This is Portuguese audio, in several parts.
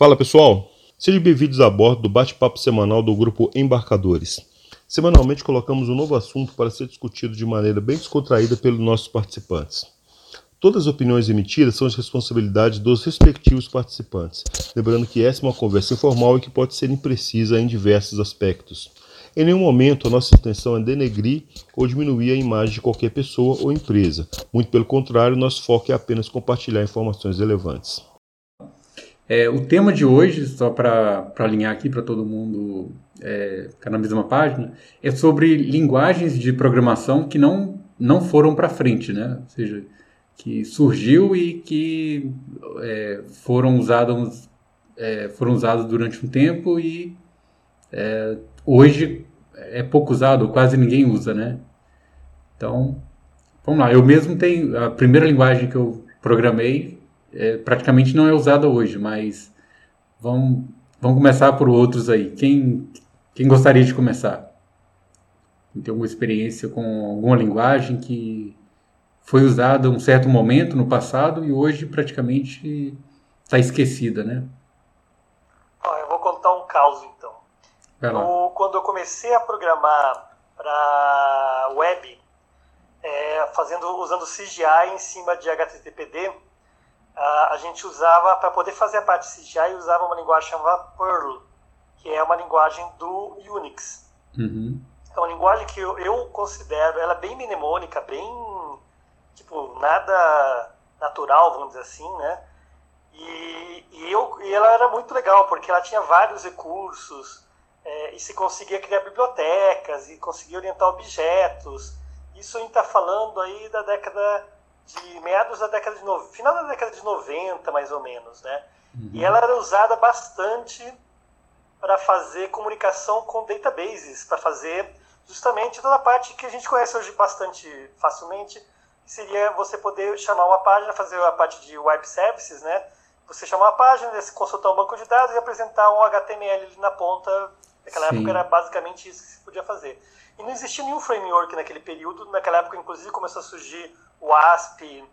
Fala pessoal, sejam bem-vindos a bordo do bate-papo semanal do grupo Embarcadores. Semanalmente colocamos um novo assunto para ser discutido de maneira bem descontraída pelos nossos participantes. Todas as opiniões emitidas são de responsabilidade dos respectivos participantes, lembrando que essa é uma conversa informal e que pode ser imprecisa em diversos aspectos. Em nenhum momento a nossa intenção é denegrir ou diminuir a imagem de qualquer pessoa ou empresa. Muito pelo contrário, nosso foco é apenas compartilhar informações relevantes. É, o tema de hoje, só para alinhar aqui para todo mundo é, ficar na mesma página, é sobre linguagens de programação que não, não foram para frente, né? Ou seja, que surgiu e que é, foram usadas é, foram usadas durante um tempo e é, hoje é pouco usado, quase ninguém usa, né? Então, vamos lá. Eu mesmo tenho a primeira linguagem que eu programei é, praticamente não é usada hoje, mas vamos, vamos começar por outros aí. Quem, quem gostaria de começar? Tem alguma experiência com alguma linguagem que foi usada um certo momento no passado e hoje praticamente está esquecida, né? eu vou contar um caos então. Quando eu comecei a programar para web, é, fazendo usando CGI em cima de HTTPD, a gente usava, para poder fazer a parte CGI, usava uma linguagem chamada Perl, que é uma linguagem do Unix. Uhum. É uma linguagem que eu, eu considero ela bem mnemônica, bem, tipo, nada natural, vamos dizer assim, né? E, e, eu, e ela era muito legal, porque ela tinha vários recursos, é, e se conseguia criar bibliotecas, e conseguia orientar objetos. Isso a gente está falando aí da década de meados da década de no... final da década de 90, mais ou menos, né? Uhum. E ela era usada bastante para fazer comunicação com databases, para fazer justamente toda a parte que a gente conhece hoje bastante facilmente, que seria você poder chamar uma página, fazer a parte de web services, né? Você chamar uma página, consultar um banco de dados e apresentar um HTML ali na ponta. Naquela Sim. época era basicamente isso que se podia fazer. E não existia nenhum framework naquele período. Naquela época, inclusive, começou a surgir o ASP,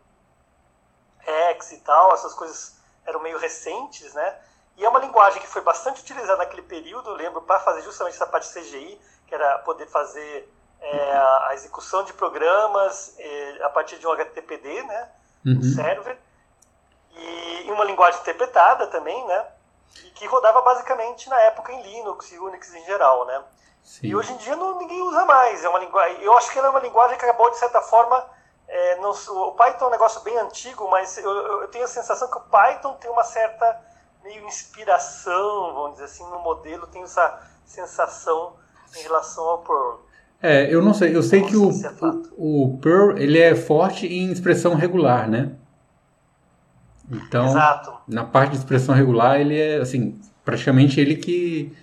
X e tal, essas coisas eram meio recentes, né? E é uma linguagem que foi bastante utilizada naquele período, eu lembro, para fazer justamente essa parte CGI, que era poder fazer é, a execução de programas é, a partir de um HTTPD, né? Uhum. Um server. E, uma linguagem interpretada também, né? E que rodava basicamente na época em Linux e Unix em geral, né? Sim. E hoje em dia não, ninguém usa mais. É uma linguagem. Eu acho que ela é uma linguagem que acabou de certa forma é, não, o Python é um negócio bem antigo, mas eu, eu, tenho a sensação que o Python tem uma certa meio inspiração, vamos dizer assim, no modelo, tem essa sensação em relação ao Perl. É, eu não sei, eu sei não que o, se é o, o Perl ele é forte em expressão regular, né? Então, Exato. na parte de expressão regular, ele é, assim, praticamente ele que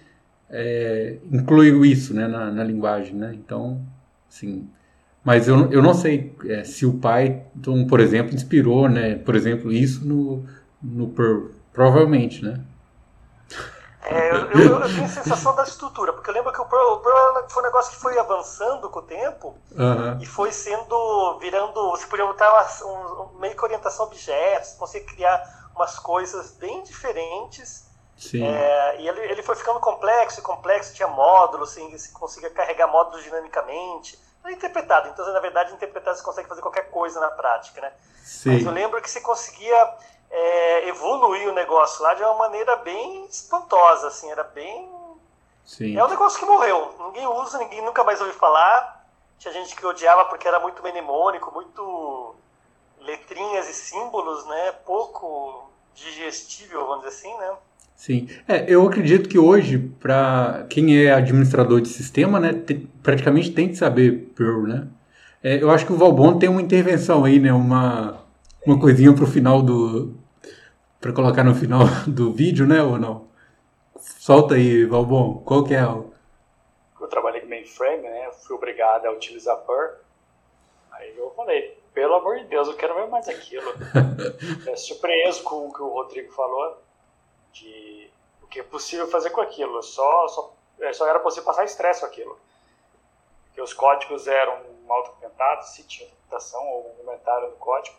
é, inclui isso, né, na, na linguagem, né? Então, assim, mas eu, eu não sei é, se o Python, por exemplo, inspirou, né, por exemplo, isso no, no Perl. Provavelmente, né? É, eu, eu, eu, tenho a sensação da estrutura, porque eu lembro que o Perl, o foi um negócio que foi avançando com o tempo uhum. e foi sendo, virando, você podia botar uma, um, meio que orientação a objetos, conseguia criar umas coisas bem diferentes. Sim. É, e ele, ele foi ficando complexo e complexo, tinha módulos, assim, você conseguia carregar módulos dinamicamente é interpretado. Então, na verdade, interpretado você consegue fazer qualquer coisa na prática, né? Sim. Mas eu lembro que você conseguia é, evoluir o negócio lá de uma maneira bem espantosa, assim, era bem... Sim. É um negócio que morreu. Ninguém usa, ninguém nunca mais ouviu falar. Tinha gente que odiava porque era muito mnemônico, muito letrinhas e símbolos, né? Pouco digestível, vamos dizer assim, né? Sim, é, eu acredito que hoje, para quem é administrador de sistema, né, te, praticamente tem que saber Perl, né? É, eu acho que o Valbon tem uma intervenção aí, né, uma, uma coisinha para o final do... para colocar no final do vídeo, né, ou não? Solta aí, Valbon, qual que é o... Eu trabalhei com mainframe, né, fui obrigado a utilizar Perl, aí eu falei, pelo amor de Deus, eu quero ver mais aquilo. é surpreso com o que o Rodrigo falou, de o que é possível fazer com aquilo. Só, só, é, só era possível passar estresse com aquilo. Porque os códigos eram mal documentados, se tinha documentação ou um comentário no código.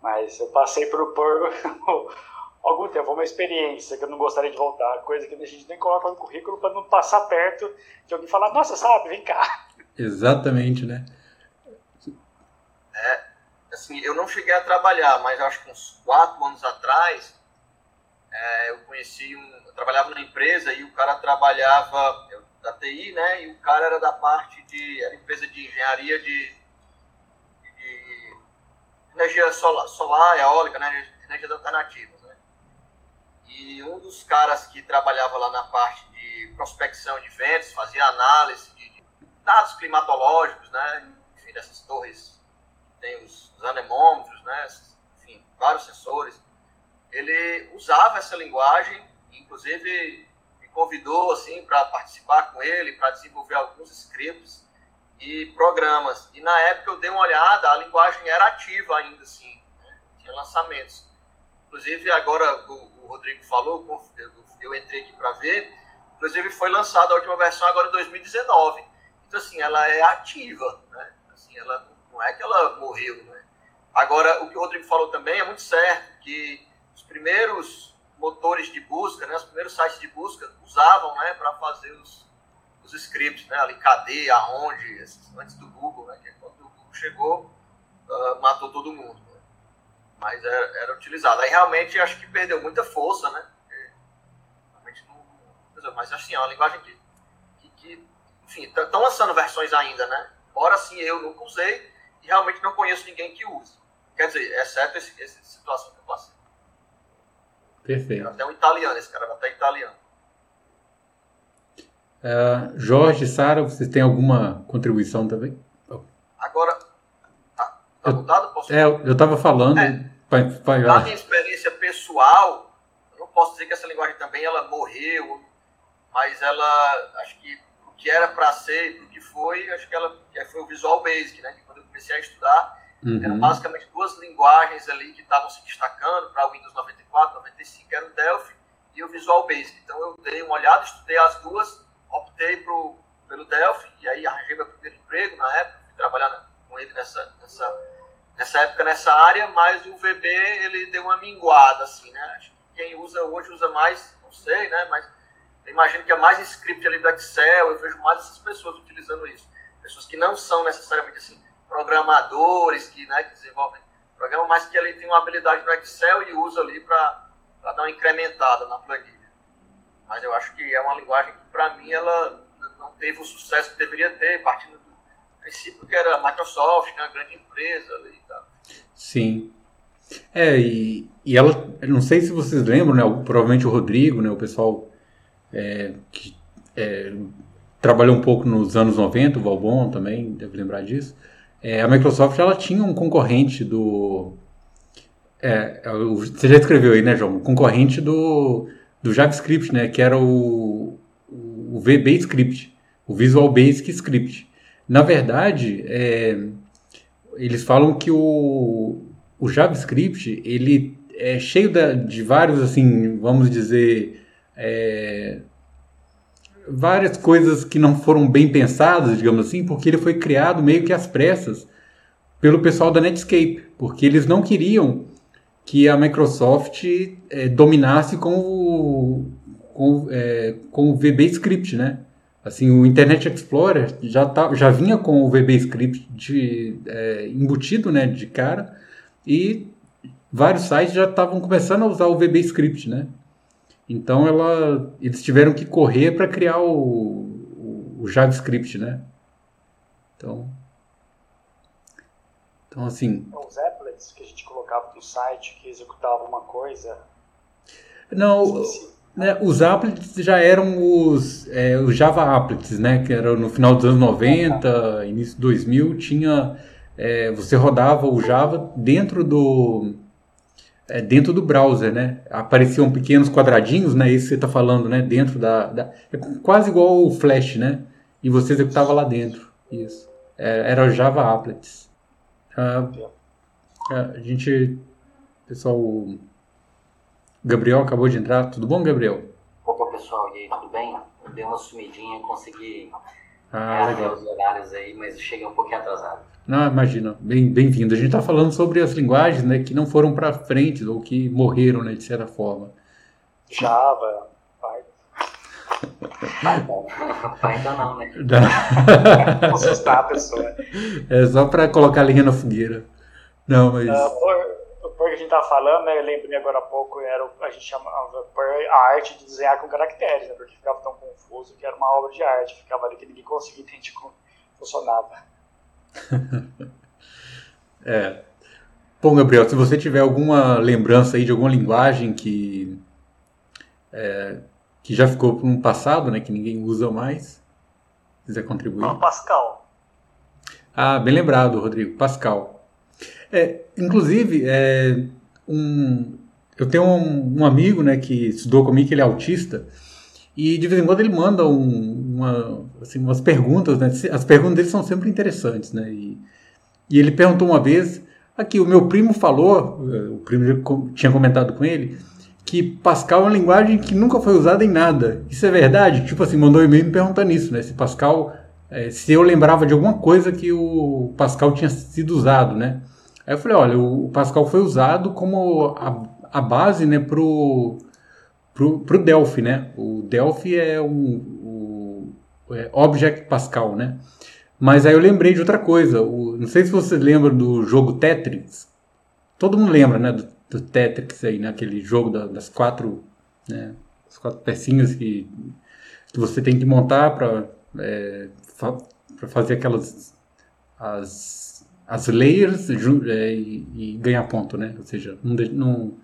Mas eu passei por, por algum tempo, uma experiência que eu não gostaria de voltar, coisa que a gente nem coloca no currículo para não passar perto de alguém falar, nossa, sabe, vem cá. Exatamente, né? É, assim, eu não cheguei a trabalhar, mas acho que uns quatro anos atrás, é, eu conheci um, eu trabalhava numa empresa e o cara trabalhava eu, da TI, né? E o cara era da parte de, era empresa de engenharia de, de energia solar, solar eólica, né? Energias alternativas, né? E um dos caras que trabalhava lá na parte de prospecção de ventos, fazia análise de, de dados climatológicos, né? Enfim, dessas torres, tem os, os anemômetros, né? Enfim, vários sensores ele usava essa linguagem, inclusive me convidou assim para participar com ele, para desenvolver alguns scripts e programas. E na época eu dei uma olhada, a linguagem era ativa ainda assim, né? tinha lançamentos. Inclusive agora o, o Rodrigo falou, eu, eu entrei aqui para ver, inclusive foi lançada a última versão agora em 2019. Então assim, ela é ativa, né? Assim, ela não é que ela morreu, né? Agora, o que o Rodrigo falou também é muito certo, que primeiros motores de busca, né, os primeiros sites de busca usavam né, para fazer os, os scripts, né, ali cadê, aonde, antes do Google, né, que é quando o Google chegou, uh, matou todo mundo. Né? Mas era, era, utilizado. Aí realmente acho que perdeu muita força, né? realmente não, mas assim, é uma linguagem que, que, que enfim, estão lançando versões ainda, né? Ora sim, eu nunca usei e realmente não conheço ninguém que use. Quer dizer, exceto essa situação que eu passei. Perfeito. Até um italiano, esse cara era até italiano. Uh, Jorge, Sara, vocês têm alguma contribuição também? Agora, tá, tá mudado? Posso... É, eu estava falando. É, pra, pra... Na minha experiência pessoal, eu não posso dizer que essa linguagem também ela morreu, mas ela, acho que o que era para ser, o que foi, acho que ela foi o Visual Basic, né? Quando eu comecei a estudar, Uhum. Eram basicamente duas linguagens ali que estavam se destacando para o Windows 94, 95, era o Delphi e o Visual Basic. Então eu dei uma olhada, estudei as duas, optei pro, pelo Delphi e aí arranjei meu primeiro emprego na época, fui trabalhar com ele nessa, nessa, nessa época nessa área, mas o VB ele deu uma minguada, assim, né? Acho que quem usa hoje usa mais, não sei, né? Mas eu imagino que é mais script ali do Excel, eu vejo mais essas pessoas utilizando isso. Pessoas que não são necessariamente assim programadores que, né, que desenvolvem programa, mas que ele tem uma habilidade no Excel e usa ali para dar uma incrementada na planilha. Mas eu acho que é uma linguagem que, para mim, ela não teve o sucesso que deveria ter, partindo do princípio que era a Microsoft, né, uma grande empresa ali e tal. Sim. É, e, e ela, não sei se vocês lembram, né, provavelmente o Rodrigo, né, o pessoal é, que é, trabalhou um pouco nos anos 90, o Valbon também deve lembrar disso, é, a Microsoft ela tinha um concorrente do. É, é você já escreveu aí, né, João? Um concorrente do, do JavaScript, né? Que era o, o VB Script, o Visual Basic Script. Na verdade, é, eles falam que o, o JavaScript ele é cheio de vários, assim, vamos dizer, é, várias coisas que não foram bem pensadas, digamos assim, porque ele foi criado meio que às pressas pelo pessoal da Netscape, porque eles não queriam que a Microsoft é, dominasse com o, com, é, com o VB Script, né? Assim, o Internet Explorer já, tá, já vinha com o VB Script de, é, embutido, né, de cara, e vários sites já estavam começando a usar o VB Script, né? Então ela, eles tiveram que correr para criar o, o, o, JavaScript, né? Então, então assim. Então, os applets que a gente colocava no site que executava uma coisa. Não, né, os applets já eram os, é, os Java applets, né? Que era no final dos anos 90, início de 2000, tinha é, você rodava o Java dentro do é, dentro do browser, né? Apareciam pequenos quadradinhos, né? Isso você está falando, né? Dentro da, da, É quase igual o Flash, né? E você executava lá dentro. Isso. É, era o Java Applets. Ah, a gente... Pessoal... O Gabriel acabou de entrar. Tudo bom, Gabriel? Opa, pessoal. E aí, tudo bem? Eu dei uma sumidinha, consegui Ah, legal. os horários aí, mas cheguei um pouquinho atrasado. Não, imagina. Bem-vindo. a gente está falando sobre as linguagens né, que não foram para frente ou que morreram, né, de certa forma. Java, Python. Python não, né? Assustar a pessoa. É só para colocar a linha na fogueira. Não, mas... Uh, por que a gente estava falando, né, eu lembrei agora há pouco, era, a gente chamava a arte de desenhar com caracteres, né, porque ficava tão confuso que era uma obra de arte, ficava ali que ninguém conseguia entender como funcionava. é. Bom, Gabriel, se você tiver alguma lembrança aí de alguma linguagem que é, que já ficou no passado, né, que ninguém usa mais, quiser contribuir. Ah, Pascal. Ah, bem lembrado, Rodrigo, Pascal. É, inclusive, é, um, eu tenho um, um, amigo, né, que estudou comigo, que ele é autista, e de vez em quando ele manda um, uma, assim, umas perguntas, né? As perguntas dele são sempre interessantes, né? E, e ele perguntou uma vez, aqui, o meu primo falou, o primo tinha comentado com ele, que Pascal é uma linguagem que nunca foi usada em nada. Isso é verdade? Tipo assim, mandou um e-mail me perguntando isso, né? Se Pascal, é, se eu lembrava de alguma coisa que o Pascal tinha sido usado, né? Aí eu falei, olha, o Pascal foi usado como a, a base, né, pro pro, pro Delphi, né? O Delphi é um é Object Pascal, né? Mas aí eu lembrei de outra coisa. O, não sei se vocês lembram do jogo Tetris. Todo mundo lembra, né? Do, do Tetris aí, né? Aquele jogo da, das quatro, né? As quatro pecinhas que, que você tem que montar para é, fa, fazer aquelas as, as layers é, e, e, ganhar ponto, né? Ou seja, não, não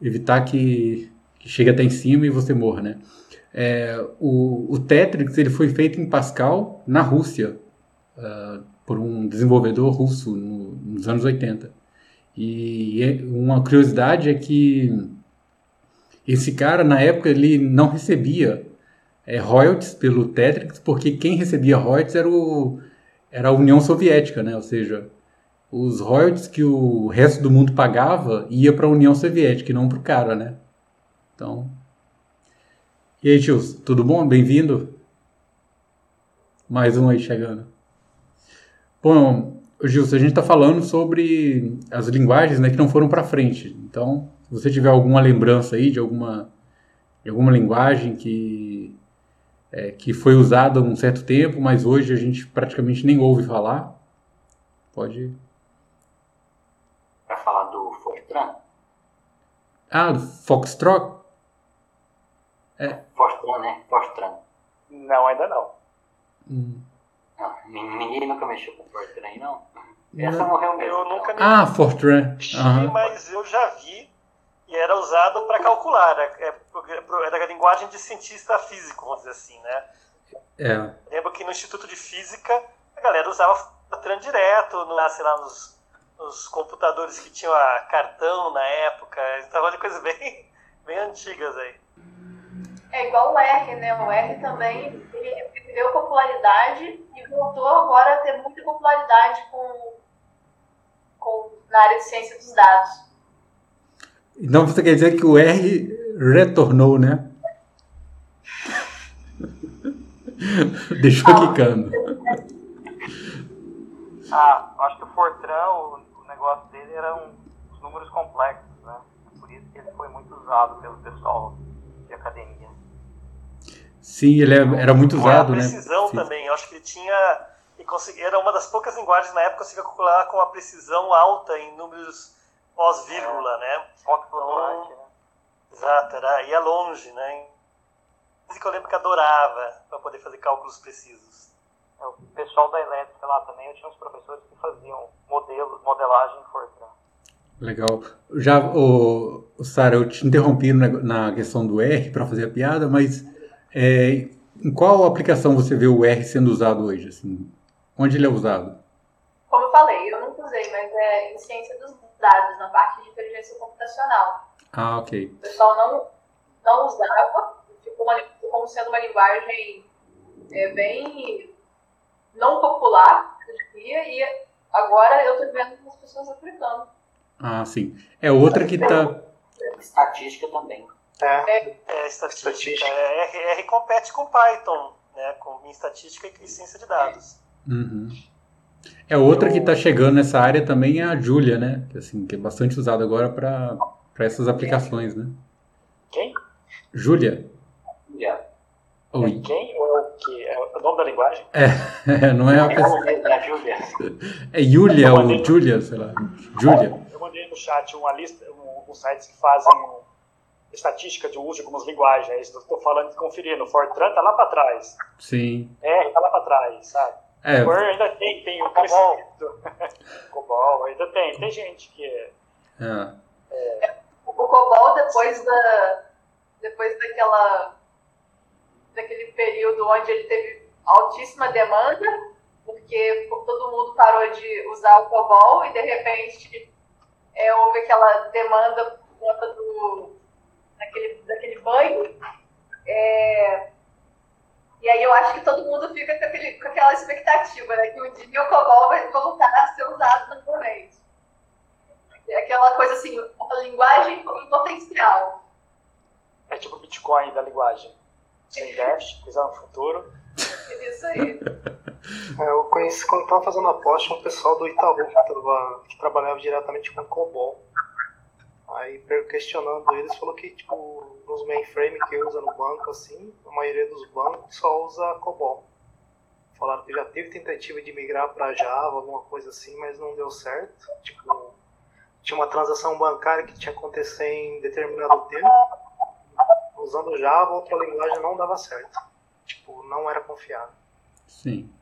evitar que que chega até em cima e você morra, né? É, o, o Tetris ele foi feito em Pascal na Rússia uh, por um desenvolvedor russo no, nos anos 80. E é, uma curiosidade é que esse cara na época ele não recebia é, royalties pelo Tetris porque quem recebia royalties era, o, era a União Soviética, né? Ou seja, os royalties que o resto do mundo pagava ia para a União Soviética e não para o cara, né? Então. E aí, Gils, tudo bom? Bem-vindo? Mais um aí chegando. Bom, Gilson, a gente está falando sobre as linguagens né, que não foram para frente. Então, se você tiver alguma lembrança aí de alguma, de alguma linguagem que, é, que foi usada há um certo tempo, mas hoje a gente praticamente nem ouve falar, pode. Para falar do Fortran? Ah, do Foxtrot? É. Fortran, né? Fortran. Não, ainda não. Hum. não. Ninguém nunca mexeu com Fortran, não? Essa morreu mesmo. Eu nunca me Ah, Fortran. Uhum. Mas eu já vi e era usado para calcular. É, é, era a linguagem de cientista físico, vamos dizer assim, né? É. Lembro que no Instituto de Física a galera usava Fortran direto, no, sei lá, nos, nos computadores que tinham a cartão na época. Então, de coisas bem, bem antigas aí. É igual o R, né? O R também ele perdeu popularidade e voltou agora a ter muita popularidade com, com, na área de ciência dos dados. Então você quer dizer que o R retornou, né? Deixou ah. quicando. Ah, acho que o Fortran, o, o negócio dele eram os números complexos, né? Por isso que ele foi muito usado pelo pessoal de academia. Sim, ele é, era muito usado, né? precisão também, eu acho que ele tinha. E consegui, era uma das poucas linguagens na época que conseguia calcular com uma precisão alta em números pós-vírgula, é. né? Então, né? Exato, era, ia longe, né? que eu lembro que adorava para poder fazer cálculos precisos. É, o pessoal da elétrica lá também, eu tinha uns professores que faziam modelo, modelagem em Fortran. Legal. Já, o, o Sara, eu te interrompi na, na questão do R para fazer a piada, mas é, em qual aplicação você vê o R sendo usado hoje? Assim, onde ele é usado? Como eu falei, eu nunca usei, mas é em ciência dos dados, na parte de inteligência computacional. Ah, ok. O pessoal não, não usava, ficou uma, como sendo uma linguagem é, bem não popular, eu diria, e agora eu estou vendo as pessoas aplicando. Ah, sim. É outra que está... Estatística também. É, é, é estatística. estatística. É, R, R compete com Python né, com, estatística e ciência de dados. Uhum. É outra que está chegando nessa área também é a Julia, né? Que, assim, que é bastante usada agora para essas aplicações, né? Quem? Julia. Yeah. Oi. É quem ou é o que? É o nome da linguagem? É, não é a pessoa. É Julia. É Julia ou Julia, sei lá. Julia. Eu mandei no chat uma lista, um, um sites que fazem estatística de uso de algumas linguagens. É isso que eu estou falando. No Fortran tá lá para trás. Sim. R tá lá para trás, sabe? É. O ainda tem, tem o COBOL. COBOL, ainda tem. Tem gente que é. é. é. O COBOL, depois da. Depois daquela. daquele período onde ele teve altíssima demanda, porque todo mundo parou de usar o COBOL e de repente é, houve aquela demanda por conta do daquele, daquele banho. É, e aí eu acho que todo mundo fica com, aquele, com aquela expectativa, né? Que um dia o COBOL vai voltar a ser usado novamente. É aquela coisa assim, a linguagem em potencial. É tipo o Bitcoin da linguagem. Sem déficit, quiser no futuro. Isso aí. É, eu conheci quando estava fazendo a post um pessoal do Itaú que, tava, que trabalhava diretamente com COBOL. Aí questionando eles, falou que tipo, nos mainframe que usa no banco, assim, a maioria dos bancos só usa COBOL. Falaram que já teve tentativa de migrar para Java, alguma coisa assim, mas não deu certo. Tipo, tinha uma transação bancária que tinha que acontecer em determinado tempo. Usando Java, outra linguagem não dava certo. Tipo, não era confiável. Sim.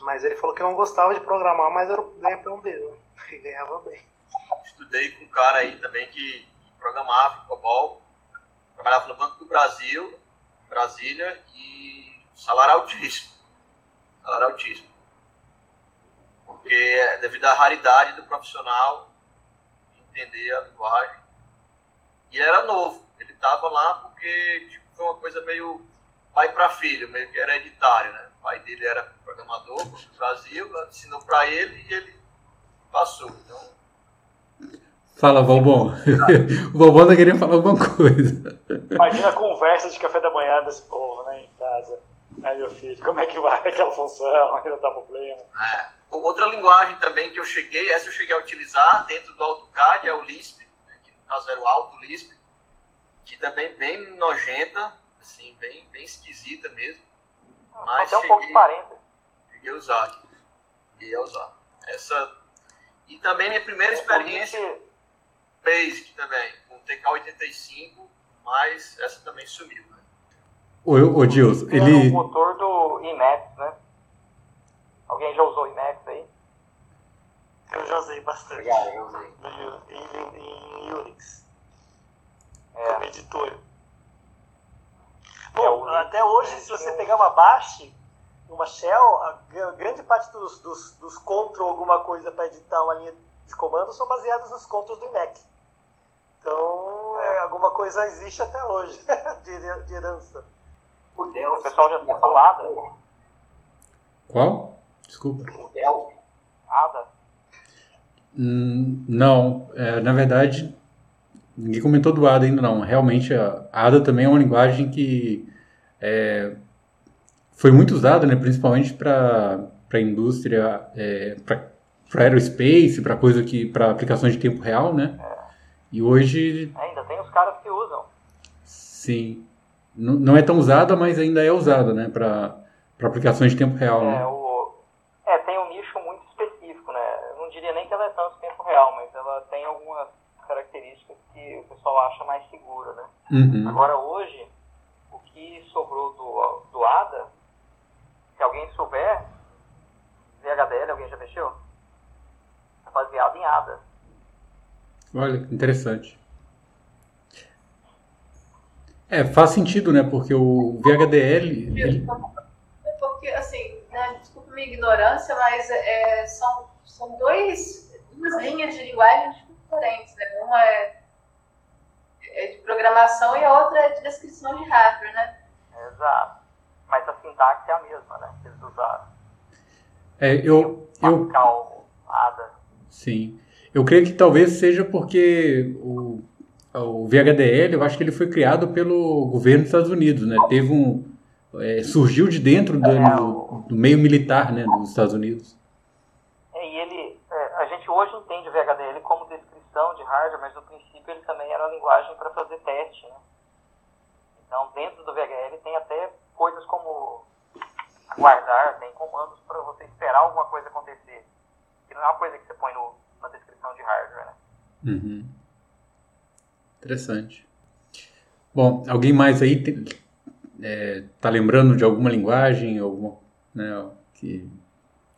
Mas ele falou que não gostava de programar, mas era o ganha-pão dele. Né? E ganhava bem estudei com um cara aí também que programava em COBOL, trabalhava no Banco do Brasil, Brasília, e salário altíssimo. Salário altíssimo. Porque devido à raridade do profissional entender a linguagem. E era novo. Ele estava lá porque tipo, foi uma coisa meio pai para filho, meio que hereditário, né? O pai dele era programador no Brasil, ensinou para ele e ele passou. Então, Fala, Valbon. o Valbon tá querendo falar alguma coisa. Imagina a conversa de café da manhã desse povo, né, em casa. Ai, meu filho, como é que vai aquela função? Ainda tá problema. É. Outra linguagem também que eu cheguei, essa eu cheguei a utilizar dentro do AutoCAD, é o Lisp, né, que no caso era o Auto Lisp, que também bem nojenta, assim, bem, bem esquisita mesmo. Mas Até um pouco parente. Cheguei a usar. Cheguei a usar. Essa. E também minha primeira experiência. Basic também, com TK85, mas essa também sumiu. Né? O, o Gilson, ele. o motor do Emacs, né? Alguém já usou Emacs aí? Eu já usei bastante. Obrigado, eu usei. Em, em, em Unix. É. Como editor. Bom, é, até hoje, se você pegar uma bash, uma shell, a grande parte dos, dos, dos control alguma coisa para editar uma linha de comando são baseados nos controls do Emacs. Então, é, alguma coisa existe até hoje de, de herança. O Deus, o pessoal já tinha falado. Qual? Desculpa. O Deus. Ada. Hum, não, é, na verdade, ninguém comentou do ADA ainda não. Realmente, a ADA também é uma linguagem que é, foi muito usada, né, principalmente para a indústria, é, para aerospace, para coisa que para aplicações de tempo real, né? E hoje. Ainda tem os caras que usam. Sim. N não é tão usada, mas ainda é usada, né? Para aplicações de tempo real. É, né? o... é, tem um nicho muito específico, né? Eu não diria nem que ela é tanto tempo real, mas ela tem algumas características que o pessoal acha mais segura, né? Uhum. Agora, hoje, o que sobrou do, do ADA, se alguém souber, VHDL, alguém já mexeu? É baseado em ADA. Olha, interessante. É, faz sentido, né? Porque o VHDL. Ele... Porque, assim, né, desculpa minha ignorância, mas é, são, são dois, duas linhas de linguagem diferentes. Né? Uma é, é de programação e a outra é de descrição de hardware, né? Exato. Mas a sintaxe é a mesma, né? Que eles usaram. É, eu. eu... Pascal, Ada. Sim. Eu creio que talvez seja porque o, o VHDL, eu acho que ele foi criado pelo governo dos Estados Unidos, né? Teve um, é, surgiu de dentro do, é, do, do, meio militar né, dos Estados Unidos. É, e ele, é, a gente hoje entende o VHDL como descrição de hardware, mas no princípio ele também era uma linguagem para fazer teste. Né? Então, dentro do VHL tem até coisas como aguardar, tem comandos para você esperar alguma coisa acontecer. Que não é uma coisa que você põe no, na descrição de hardware, né? Uhum. Interessante. Bom, alguém mais aí tem, é, tá lembrando de alguma linguagem, alguma, né, que,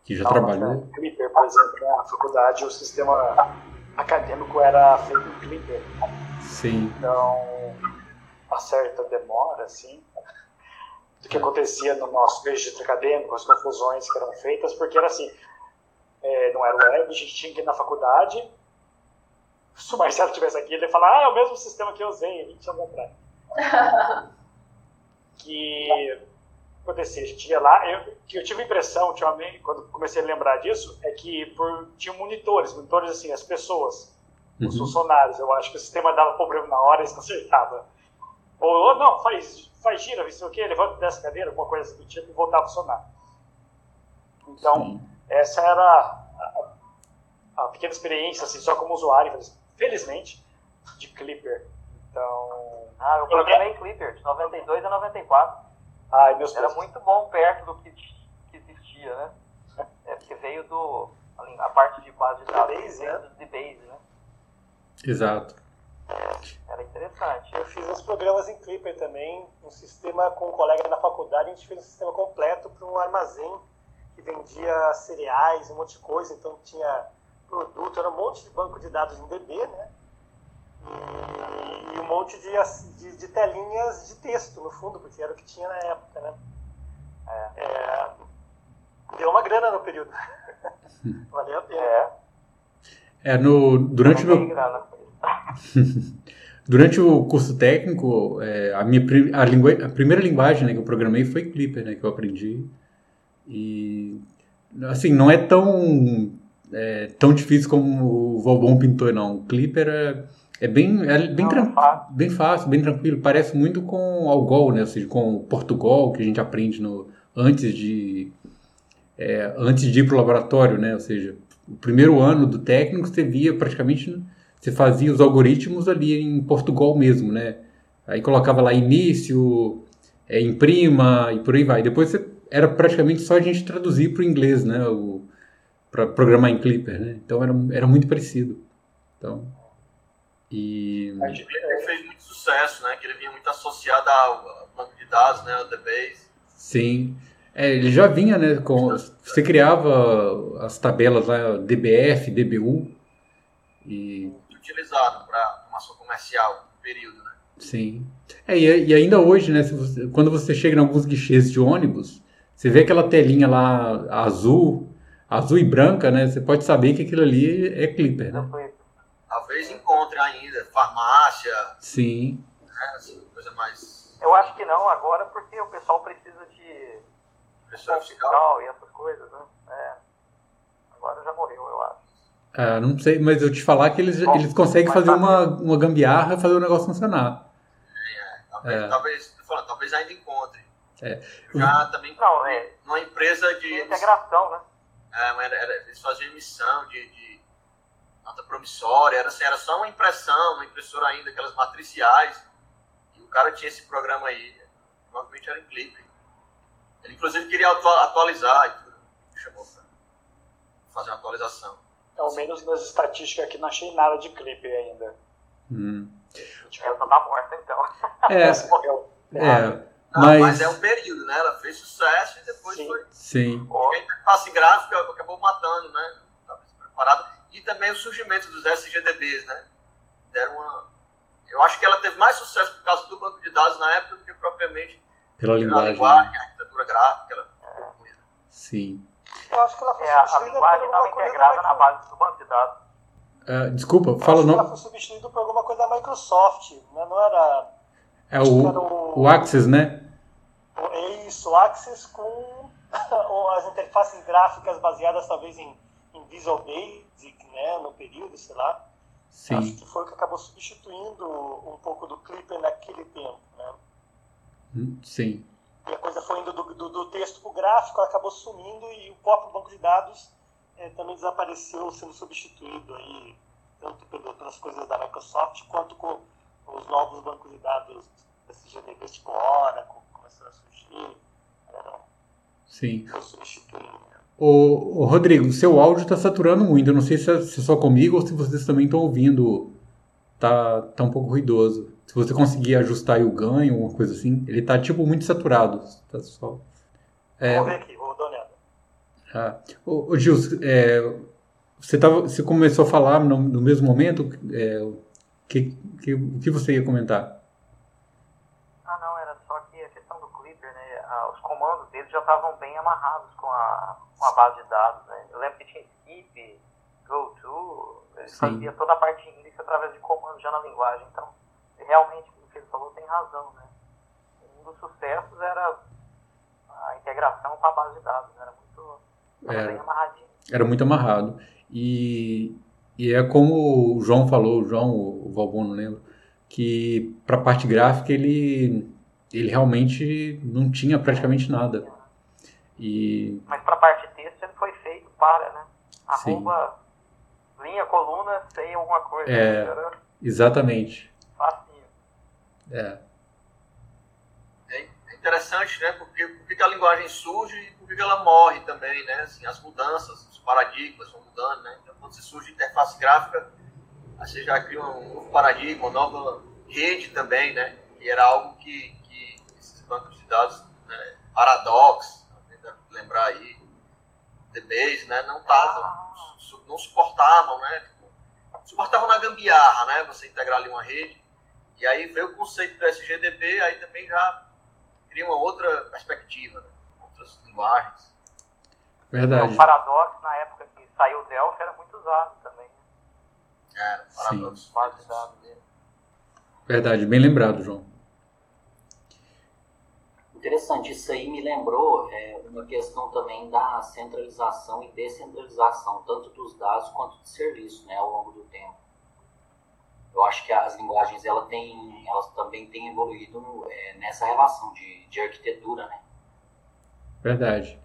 que já não, trabalhou? Clipper, por exemplo, na faculdade o sistema acadêmico era feito em Clipper. Sim. Então, uma certa demora, assim, do que acontecia no nosso registro acadêmico, as confusões que eram feitas, porque era assim, é, não era web, a gente tinha que ir na faculdade, se o Marcelo estivesse aqui, ele ia falar, ah, é o mesmo sistema que eu usei 20 anos atrás. que acontecia, a gente ia lá, eu, que eu tive a impressão, ultimamente, quando comecei a lembrar disso, é que por, tinha monitores, monitores assim, as pessoas, os uhum. funcionários, eu acho que o sistema dava problema na hora e se consertava. Ou, ou não, faz, faz gira, não sei o quê, levanta dessa cadeira, alguma coisa do tipo, e voltar a funcionar. Então, Sim. Essa era a, a, pequena experiência, assim, só como usuário, felizmente, de Clipper. Então. Ah, eu programei Clipper, de 92 a 94. Ai, meus Era muito bom perto do que, que existia, né? É, porque veio do. A parte de base de dados, base, né? do base, né? Exato. Era interessante. Eu fiz uns programas em Clipper também, um sistema com um colega na faculdade, a gente fez um sistema completo para um armazém que vendia cereais, um monte de coisa, então tinha produto, era um monte de banco de dados em DB, né? E, um monte de, de, de, telinhas de texto no fundo, porque era o que tinha na época, né? É, é, deu uma grana no período. Valeu a pena. É, é no, durante o meu... Durante o curso técnico, é, a minha a, lingu, a primeira linguagem né, que eu programei foi Clipper, né, que eu aprendi. E assim, não é tão é, tão difícil como o Valbon pintou, não. O Clipper é, é bem é bem, não, é bem fácil, bem tranquilo. Parece muito com Algol, né, ou seja, com o Portugal que a gente aprende no antes de é, antes de ir para o laboratório, né? Ou seja, o primeiro ano do técnico você via praticamente você fazia os algoritmos ali em Portugal mesmo, né? Aí colocava lá início, é, imprima e por aí vai. Depois você, era praticamente só a gente traduzir para o inglês, né? Para programar em Clipper, né? Então era, era muito parecido. Então, e... A gente fez muito sucesso, né? Que ele vinha muito associado ao banco de dados, né? Ao DBase. Sim. É, ele já vinha, né? Com, você criava as tabelas lá, DBF, DBU, e utilizado para formação comercial período, né? Sim. É, e, ainda hoje, né, você, quando você chega em alguns guichês de ônibus, você vê aquela telinha lá azul, azul e branca, né? Você pode saber que aquilo ali é Clipper, né? Talvez encontre ainda farmácia. Sim. Né, assim, coisa mais. Eu acho que não agora, porque o pessoal precisa de Pressão fiscal e essas coisas, né? É. Agora já morreu, eu acho. Ah, não sei, mas eu te falar que eles, Bom, eles conseguem fazer uma, uma gambiarra e fazer o negócio funcionar. É, talvez, é. talvez, falando, talvez ainda encontre. É. Já uhum. também não, é, numa empresa de. de integração, né? É, era, era, eles faziam emissão de, de nota promissória, era, assim, era só uma impressão, uma impressora ainda, aquelas matriciais. E o cara tinha esse programa aí, provavelmente era em clipe. Ele inclusive queria atualizar e tudo. Chamou pra fazer uma atualização. Ao menos nas estatísticas aqui não achei nada de clipe ainda. Hum. Ela tá morta então. É. morreu. É. Não, mas... mas... é um período, né? Ela fez sucesso e depois Sim. foi. Sim. A interface gráfica acabou matando, né? Estava preparado. E também o surgimento dos SGDBs, né? Deram uma. Eu acho que ela teve mais sucesso por causa do banco de dados na época do que propriamente pela, pela linguagem. linguagem, a arquitetura gráfica. Ela... Sim. Eu acho que ela foi é, a linguagem estava integrada na base do banco de dados. Uh, desculpa, fala o nome. Ela foi substituída por alguma coisa da Microsoft, né? não era. É o, o, o Access, né? É isso, Access com as interfaces gráficas baseadas talvez em, em Visual Basic, né? No período, sei lá. Sim. Acho que foi o que acabou substituindo um pouco do Clipper naquele tempo, né? Hum, sim. e a coisa foi indo do, do, do texto para o gráfico, acabou sumindo e o próprio banco de dados é, também desapareceu, sendo substituído aí, tanto pelas coisas da Microsoft quanto com os novos bancos de dados desses GDBs tipo Oracle, começaram a surgir. Eram, Sim. O, o Rodrigo, seu áudio está saturando muito. Eu não sei se é, se é, só comigo ou se vocês também estão ouvindo. Tá, tá um pouco ruidoso. Se você conseguir ajustar o ganho, alguma coisa assim, ele tá tipo muito saturado. Tá só. É... Vou ver aqui, vou dar uma olhada. Ah. Ô, ô Gils, é, você, tava, você começou a falar no, no mesmo momento. É, que, que, o que você ia comentar? Ah, não, era só que a questão do Clipper, né? Ah, os comandos dele já estavam bem amarrados com a, com a base de dados, né? Eu lembro que tinha skip, go to, ele Sim. fazia toda a parte index através de comandos já na linguagem, então realmente o que ele falou tem razão, né? Um dos sucessos era a integração com a base de dados, né? era muito era, bem amarradinho. Era muito amarrado. E, e é como o João falou, o João, o Valbon, não lembro, que para a parte gráfica ele, ele realmente não tinha praticamente nada. E... Mas para a parte de texto ele foi feito para, né? Arroba, Sim. linha, coluna, sem alguma coisa. É, né? exatamente. É. é. interessante, né? Porque, porque a linguagem surge e por que ela morre também, né? Assim, as mudanças, os paradigmas vão mudando, né? Então, quando você surge interface gráfica, aí você já cria um novo paradigma, uma nova rede também, né? E era algo que, que esses bancos de dados, né? Paradox, lembrar aí, DBase, né? Não estavam, não suportavam, né? Tipo, suportavam na gambiarra, né? Você integrar ali uma rede e aí veio o conceito do SGDB, aí também já cria uma outra perspectiva, né? outras linguagens. Verdade. O Paradox, na época que saiu o Delphi, era muito usado também. Era, Paradox. Sim. Verdade, bem lembrado, João. Interessante, isso aí me lembrou é, uma questão também da centralização e descentralização, tanto dos dados quanto de serviço, né, ao longo do tempo eu acho que as linguagens ela tem, elas também têm evoluído é, nessa relação de, de arquitetura, né? Verdade.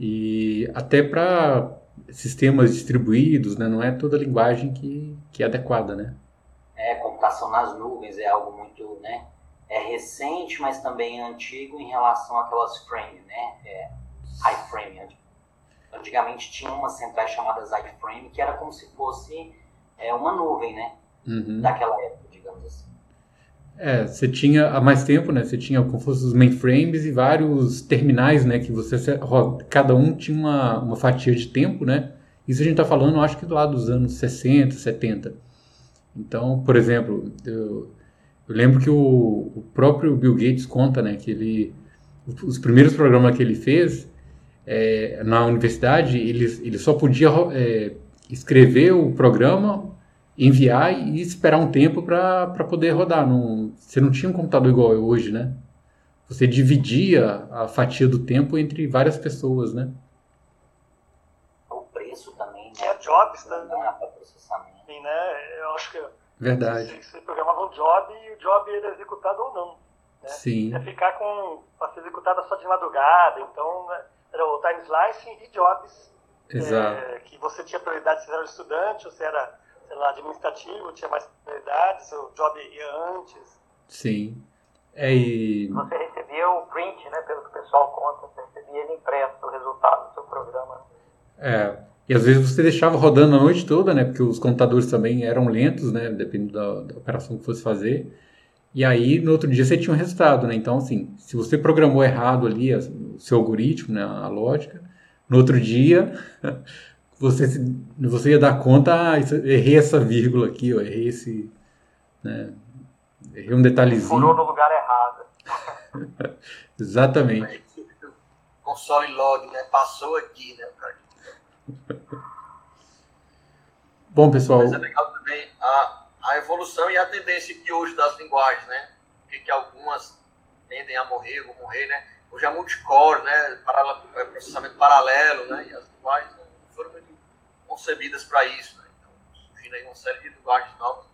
E até para sistemas distribuídos, né? Não é toda linguagem que, que é adequada, né? É, computação nas nuvens é algo muito, né? É recente, mas também é antigo em relação àquelas frame, né? É, iframe. Antigamente tinha umas centrais chamadas iframe que era como se fosse é, uma nuvem, né? uhum. daquela época, digamos assim. É, você tinha há mais tempo, né? Você tinha como fosse os mainframes e vários terminais, né? Que você cada um tinha uma, uma fatia de tempo, né? Isso a gente está falando, acho que do lado dos anos 60, 70. Então, por exemplo, eu, eu lembro que o, o, próprio Bill Gates conta, né? Que ele os primeiros programas que ele fez é, na universidade, ele, ele só podia é, escrever o programa enviar e esperar um tempo para poder rodar. Não, você não tinha um computador igual é hoje, né? Você dividia a fatia do tempo entre várias pessoas, né? O preço também, né? Jobs também. Processamento. Sim, né? Eu acho que Verdade. Você programava um job e o job era executado ou não. Né? Sim. Ia ficar com para ser executada só de madrugada, então né? era o time slicing e jobs. Exato. É, que você tinha prioridade se era estudante ou se era sei lá, administrativo, tinha mais prioridades, o job ia antes. Sim. É, e... Você recebia o print, né, pelo que o pessoal conta, você recebia ele impresso, o resultado do seu programa. É, e às vezes você deixava rodando a noite toda, né, porque os computadores também eram lentos, né, dependendo da, da operação que fosse fazer. E aí, no outro dia, você tinha um resultado, né? Então, assim, se você programou errado ali o seu algoritmo, né, a lógica, no outro dia você, você ia dar conta, ah, errei essa vírgula aqui, ó, errei esse. Né, errei um detalhezinho. Furou no lugar errado. Exatamente. Console log, né? Passou aqui, né? Bom, pessoal. Mas é legal também a, a evolução e a tendência que hoje das linguagens, né? Que, que algumas tendem a morrer, vão morrer, né? Hoje é multicore, né? Paralelo, é processamento paralelo, né? E as linguagens foram muito concebidas para isso. Né? Então, surgindo aí uma série de linguagens novas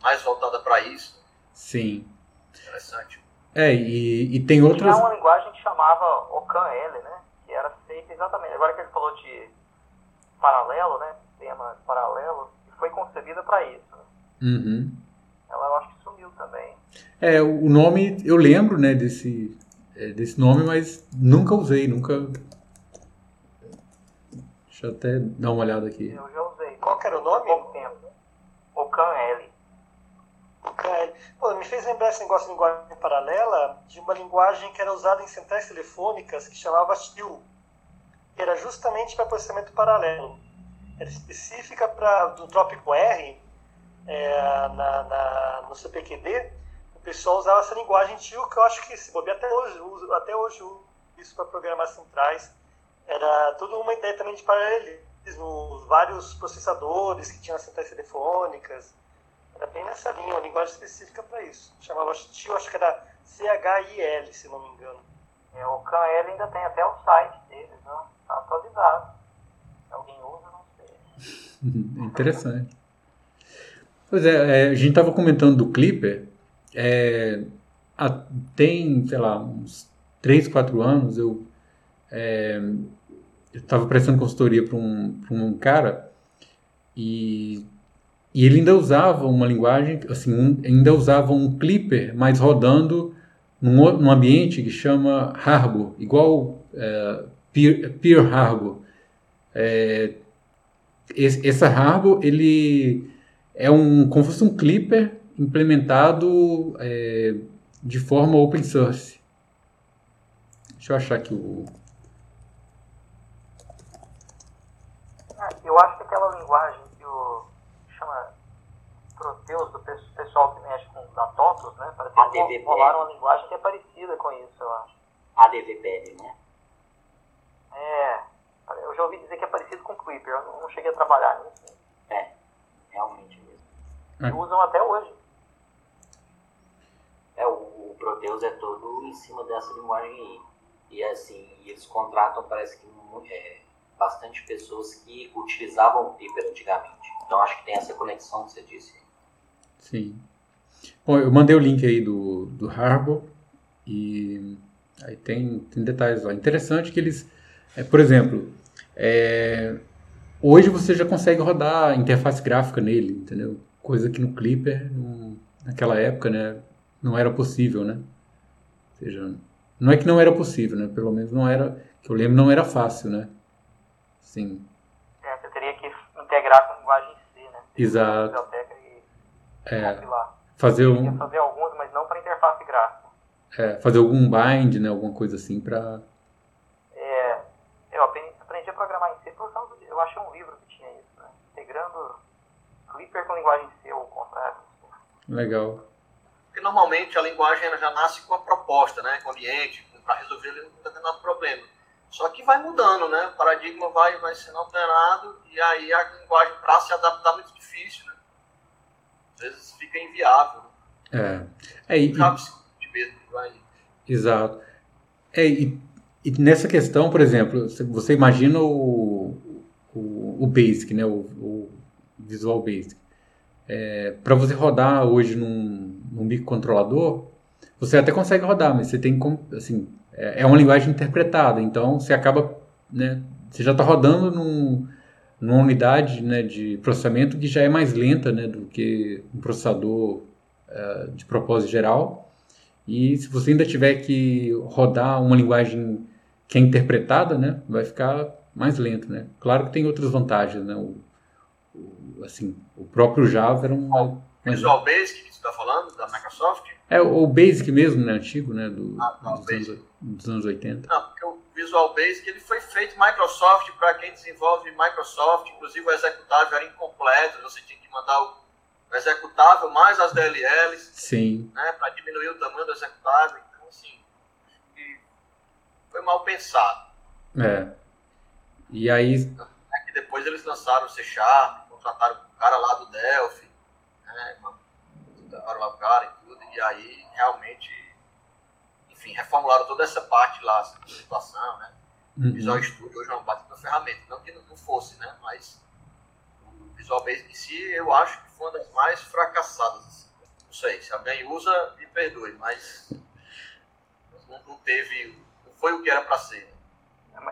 mais voltada para isso. Sim. Interessante. É, e, e tem outras... Tinha uma linguagem que chamava OCaml, né? Que era feita exatamente... Agora que ele falou de paralelo, né? Sistema paralelo, foi concebida para isso. Né? Uhum. Ela eu acho que sumiu também. É, o nome, eu lembro, né, desse, é, desse nome, mas nunca usei, nunca... Deixa eu até dar uma olhada aqui. Eu já usei. Qual que era o nome? Pouco tempo. OCaml. Pô, me fez lembrar esse negócio de linguagem paralela de uma linguagem que era usada em centrais telefônicas que chamava que era justamente para processamento paralelo. Era específica para do tópico R, é, na, na, no CPQD, o pessoal usava essa linguagem TIL, que eu acho que se bobear até hoje, uso, até hoje uso isso para programar centrais. Era tudo uma ideia também de paralelismo, vários processadores que tinham centrais telefônicas. Era bem nessa linha, uma linguagem específica para isso. Chamava TIL, acho que era CHIL, se não me engano. É, o KL ainda tem até o site deles, não? Está atualizado. Alguém usa, não sei. Interessante. Pois é, é a gente estava comentando do Clipper. É, a, tem, sei lá, uns 3, 4 anos eu é, estava prestando consultoria para um, um cara e, e ele ainda usava uma linguagem, assim, um, ainda usava um Clipper, mas rodando num, num ambiente que chama Harbor, igual é, Peer, Peer Harbor. É, esse, essa Harbor, ele é um, como se fosse um Clipper implementado é, de forma open source. Deixa eu achar aqui o. Ah, eu acho que aquela linguagem que o chama Proteus, do pessoal que mexe com Datotos, né? Parece que rolaram uma linguagem que é parecida com isso, eu acho. ADVPL, né? É, eu já ouvi dizer que é parecido com Clipper, eu não cheguei a trabalhar nisso. É, realmente que usam até hoje. É, o, o Proteus é todo em cima dessa linguagem aí. E assim, eles contratam, parece que é, bastante pessoas que utilizavam o Piper antigamente. Então acho que tem essa conexão que você disse. Sim. Bom, eu mandei o link aí do, do Harbor e aí tem, tem detalhes lá. Interessante que eles, é, por exemplo, é, hoje você já consegue rodar interface gráfica nele, entendeu? coisa que no Clipper, no, naquela época, né, não era possível, né? Ou seja, não é que não era possível, né? Pelo menos não era, que eu lembro, não era fácil, né? Sim. É, você teria que integrar com linguagem C, né? Exato. E é, fazer um... fazer alguns, mas não para interface gráfica. É, fazer algum bind, né? Alguma coisa assim para... É, eu aprendi a programar em C por causa de... Eu achei um livro que tinha isso, né? Integrando Com linguagem C ou o contrário. Legal. Porque normalmente a linguagem já nasce com a proposta, né? com o ambiente, para resolver um determinado problema. Só que vai mudando, né? O paradigma vai, vai sendo alterado e aí a linguagem para se adaptar é muito difícil, né? Às vezes fica inviável. É. é e, mesmo vai. Exato. É, e, e, nessa questão, por exemplo, você imagina o, o, o Basic, né? O, o Visual Basic. É, para você rodar hoje num, num microcontrolador, você até consegue rodar, mas você tem assim, é, é uma linguagem interpretada, então você acaba, né, você já está rodando num, numa unidade né, de processamento que já é mais lenta né, do que um processador uh, de propósito geral. E se você ainda tiver que rodar uma linguagem que é interpretada, né, vai ficar mais lento, né? Claro que tem outras vantagens, né? O, assim, o próprio Java era um... Visual Basic que você está falando, da Microsoft? É, o Basic mesmo, né, antigo, né, do, ah, não, dos, anos, dos, anos, 80. Não, porque o Visual Basic ele foi feito Microsoft para quem desenvolve Microsoft, inclusive o executável era incompleto, você tinha que mandar o, o executável mais as DLLs, Sim. né, para diminuir o tamanho do executável, então assim, foi mal pensado. É. E aí... É que depois eles lançaram o C Sharp, contrataram o cara lá do Delphi, né, contrataram lá o cara e tudo, e aí realmente, enfim, reformularam toda essa parte lá, essa situação, né? Uhum. Visual Studio hoje é uma baita ferramenta, não que não fosse, né? Mas o Visual Basic em si, eu acho que foi uma das mais fracassadas. Assim. Não sei, se alguém usa, me perdoe, mas não, não teve, não foi o que era para ser.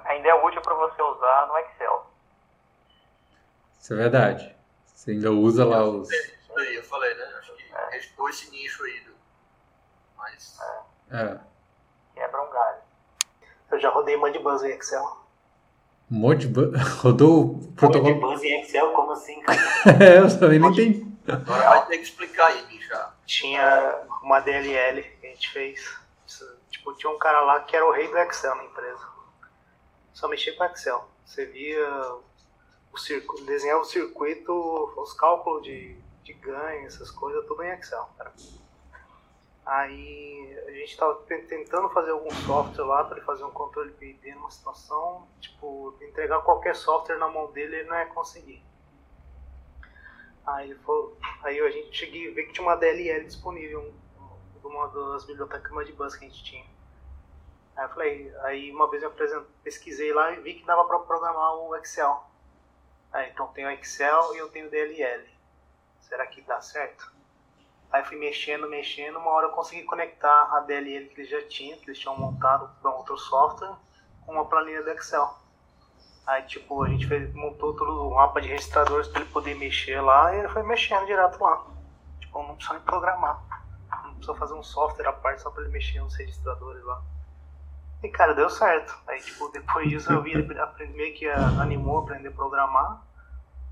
Ainda é útil para você usar no Excel. Isso é verdade. Você ainda usa lá os. Isso aí, eu falei, né? Acho que é. restou esse nicho aí. Do... Mas. É. é. Quebra um galho. Eu já rodei Modbus em Excel. Modbus? Rodou o protocolo? Modbus em Excel? Como assim, cara? é, eu também não entendi. Agora vai ter que explicar aí, bicho. Tinha uma DLL que a gente fez. Tipo, tinha um cara lá que era o rei do Excel na empresa. Só mexia com Excel. Você via o circuito, desenhava o circuito, os cálculos de, de ganho, essas coisas, tudo em Excel, cara. Aí a gente estava tentando fazer algum software lá para ele fazer um controle PID numa situação, tipo, entregar qualquer software na mão dele ele não ia conseguir. Aí, ele falou, aí a gente cheguei a ver que tinha uma DLL disponível, uma das bibliotecas Modbus que a gente tinha. Aí eu falei, aí uma vez eu pesquisei lá e vi que dava para programar o Excel. Aí, então tem o Excel e eu tenho DLL. Será que dá certo? Aí fui mexendo, mexendo, uma hora eu consegui conectar a DLL que eles já tinham, que eles tinham montado para outro software, com uma planilha do Excel. Aí, tipo, a gente fez, montou todo o mapa de registradores para ele poder mexer lá e ele foi mexendo direto lá. Tipo, não precisa nem programar. Não precisa fazer um software à parte só para ele mexer nos registradores lá. E, cara, deu certo. Aí, tipo, depois disso eu vi ele aprender, meio que animou aprender a programar.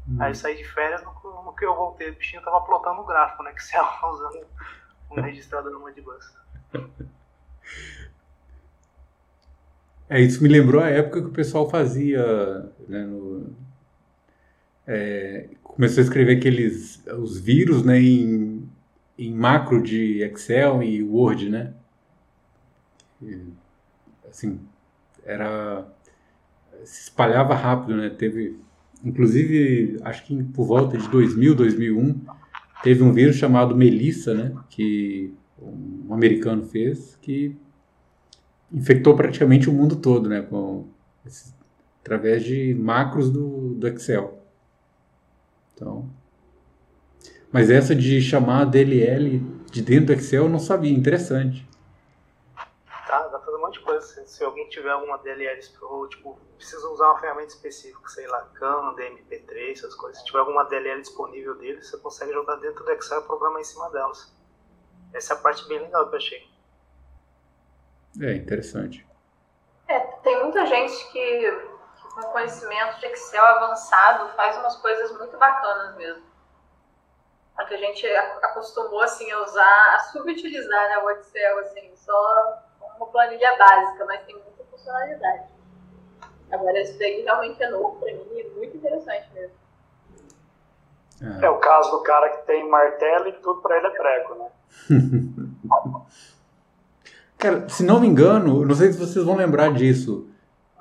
Hum. Aí saí de férias, no, no, que eu voltei, o bichinho tava plotando o gráfico, né? Que você usando um registrador no Modbus. É, isso me lembrou a época que o pessoal fazia, né, no, é, começou a escrever aqueles, os vírus, né, em, em macro de Excel e Word, né? E, assim, era, se espalhava rápido, né? Teve Inclusive, acho que por volta de 2000, 2001, teve um vírus chamado Melissa, né, que um americano fez, que infectou praticamente o mundo todo, né, com, através de macros do, do Excel. Então, mas essa de chamar a DLL de dentro do Excel eu não sabia, interessante de coisa. Se, alguém tiver alguma DLL ou tipo, precisa usar uma ferramenta específica, sei lá, CAN, DMP3, essas coisas. Se tiver alguma DLL disponível dele, você consegue jogar dentro do Excel e programar em cima delas. Essa é a parte bem legal que eu achei. É, interessante. É, tem muita gente que, com conhecimento de Excel avançado faz umas coisas muito bacanas mesmo. A que a gente acostumou assim, a usar, a subutilizar né, o Excel, assim, só uma planilha básica, mas tem muita funcionalidade. Agora, isso daí realmente é novo para mim e muito interessante mesmo. É. é. o caso do cara que tem martelo e tudo para ele é prego, né? cara, se não me engano, não sei se vocês vão lembrar disso.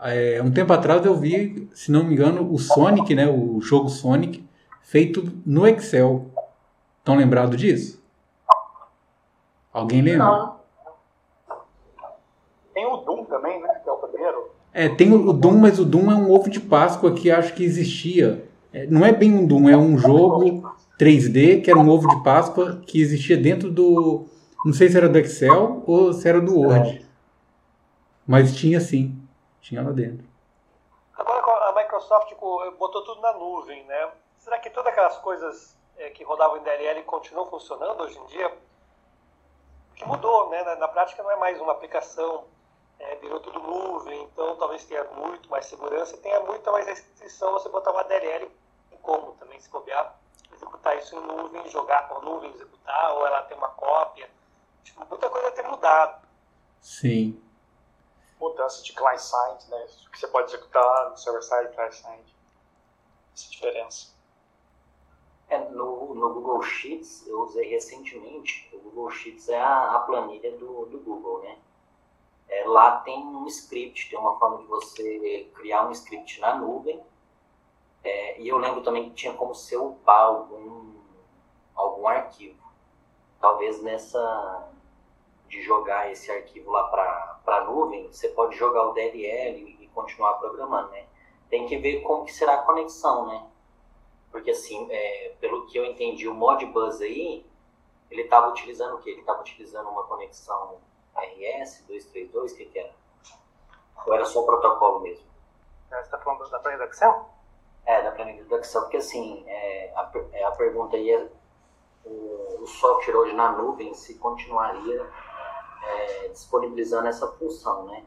É, um tempo atrás eu vi, se não me engano, o Sonic, né, o jogo Sonic, feito no Excel. Estão lembrados disso? Alguém lembra? Não. Tem o Doom também, né? Que é o primeiro. É, tem o Doom, mas o Doom é um ovo de Páscoa que acho que existia. É, não é bem um Doom, é um jogo 3D que era um ovo de Páscoa que existia dentro do. Não sei se era do Excel ou se era do Word. Mas tinha sim. Tinha lá dentro. Agora a Microsoft botou tudo na nuvem, né? Será que todas aquelas coisas é, que rodavam em DLL continuam funcionando hoje em dia? Que mudou, né? Na, na prática não é mais uma aplicação é, virou tudo nuvem, então talvez tenha muito mais segurança, tenha muita mais restrição você botar uma DLL como também se copiar, executar isso em nuvem, jogar com nuvem, executar, ou ela tem uma cópia. Tipo, muita coisa tem mudado. Sim. Mudança de client-side, né? O que você pode executar no server-side, client-side. Essa diferença. É, no, no Google Sheets, eu usei recentemente, o Google Sheets é a, a planilha do, do Google, né? É, lá tem um script, tem uma forma de você criar um script na nuvem. É, e eu lembro também que tinha como você upar algum, algum arquivo. Talvez nessa de jogar esse arquivo lá para a nuvem, você pode jogar o DLL e continuar programando, né? Tem que ver como que será a conexão, né? Porque assim, é, pelo que eu entendi, o Modbus aí, ele estava utilizando o quê? Ele estava utilizando uma conexão RS 232, o que, que era? Ou era só o protocolo mesmo? Você está falando da planilha do Excel? É, da planilha do Excel, porque assim, é, a, é, a pergunta aí é o, o software hoje na nuvem se continuaria é, disponibilizando essa função, né?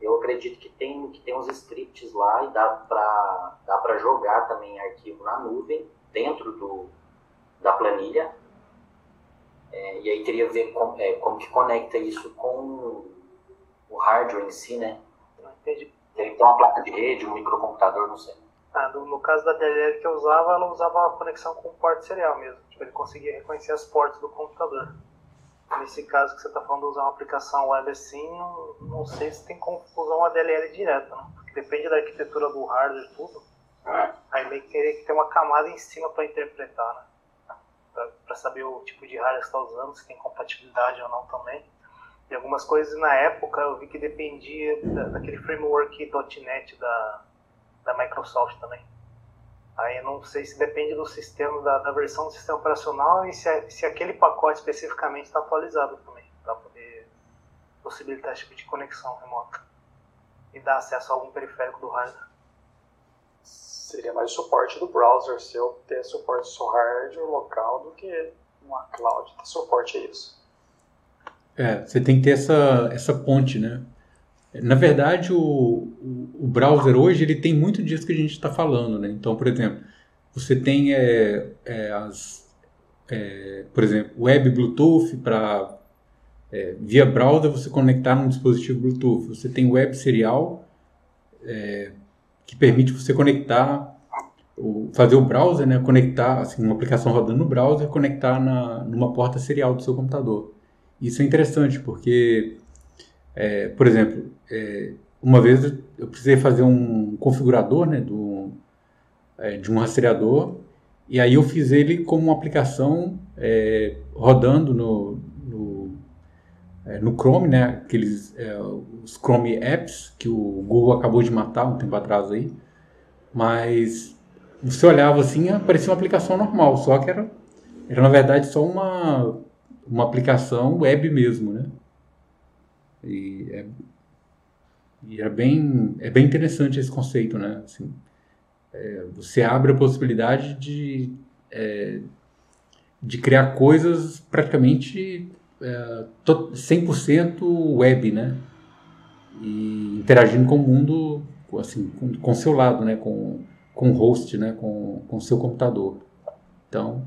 Eu acredito que tem, que tem uns scripts lá e dá para dá pra jogar também arquivo na nuvem, dentro do, da planilha. É, e aí teria a ver com, é, como que conecta isso com o hardware em si, né? Entendi. Teria que ter uma placa de rede, um microcomputador, não sei. Ah, no, no caso da DLL que eu usava, ela usava a conexão com o porta serial mesmo. Tipo, ele conseguia reconhecer as portas do computador. Nesse caso que você está falando de usar uma aplicação web assim, não, não sei se tem como usar uma DLL direta, né? Porque depende da arquitetura do hardware e tudo. Aí meio que teria que ter uma camada em cima para interpretar, né? Para saber o tipo de hardware que está usando, se tem compatibilidade ou não também. E algumas coisas na época eu vi que dependia da, daquele framework .NET da, da Microsoft também. Aí eu não sei se depende do sistema, da, da versão do sistema operacional e se, se aquele pacote especificamente está atualizado também, para poder possibilitar esse tipo de conexão remota e dar acesso a algum periférico do hardware. Seria mais o suporte do browser seu ter suporte seu hardware local do que uma cloud ter suporte a isso. É, você tem que ter essa, essa ponte, né? Na verdade, o, o, o, browser hoje ele tem muito disso que a gente está falando, né? Então, por exemplo, você tem é, é, as, é, por exemplo, web Bluetooth para é, via browser você conectar num dispositivo Bluetooth. Você tem web serial é, que permite você conectar, fazer o browser, né? Conectar, assim, uma aplicação rodando no browser, conectar na, numa porta serial do seu computador. Isso é interessante porque é, por exemplo, é, uma vez eu precisei fazer um configurador né, do, é, de um rastreador e aí eu fiz ele como uma aplicação é, rodando no, no, Chrome, né, aqueles é, os Chrome Apps que o Google acabou de matar um tempo atrás aí, mas você olhava assim, parecia uma aplicação normal, só que era, era na verdade só uma, uma aplicação web mesmo, né? E é, e é bem, é bem interessante esse conceito, né? Assim, é, você abre a possibilidade de, é, de criar coisas praticamente é, 100% web, né? E interagindo com o mundo, assim, com o seu lado, né? Com, com o host, né? Com o seu computador. Então...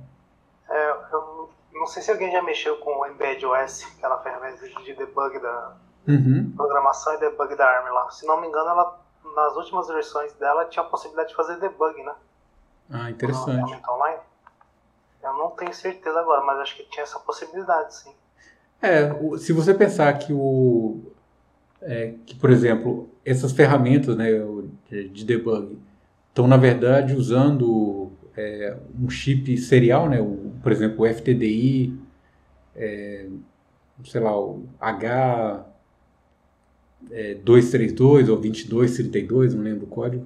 É, eu não sei se alguém já mexeu com o Embed OS, aquela ferramenta de debug da, Uhum. Programação e debug da ARM lá. Se não me engano, ela nas últimas versões dela tinha a possibilidade de fazer debug, né? Ah, interessante. online. Eu não tenho certeza agora, mas acho que tinha essa possibilidade, sim. É, se você pensar que o é, que por exemplo essas ferramentas, né, de debug estão na verdade usando é, um chip serial, né, o, por exemplo o FTDI, é, sei lá o H é, 232 ou 2232, não lembro o código,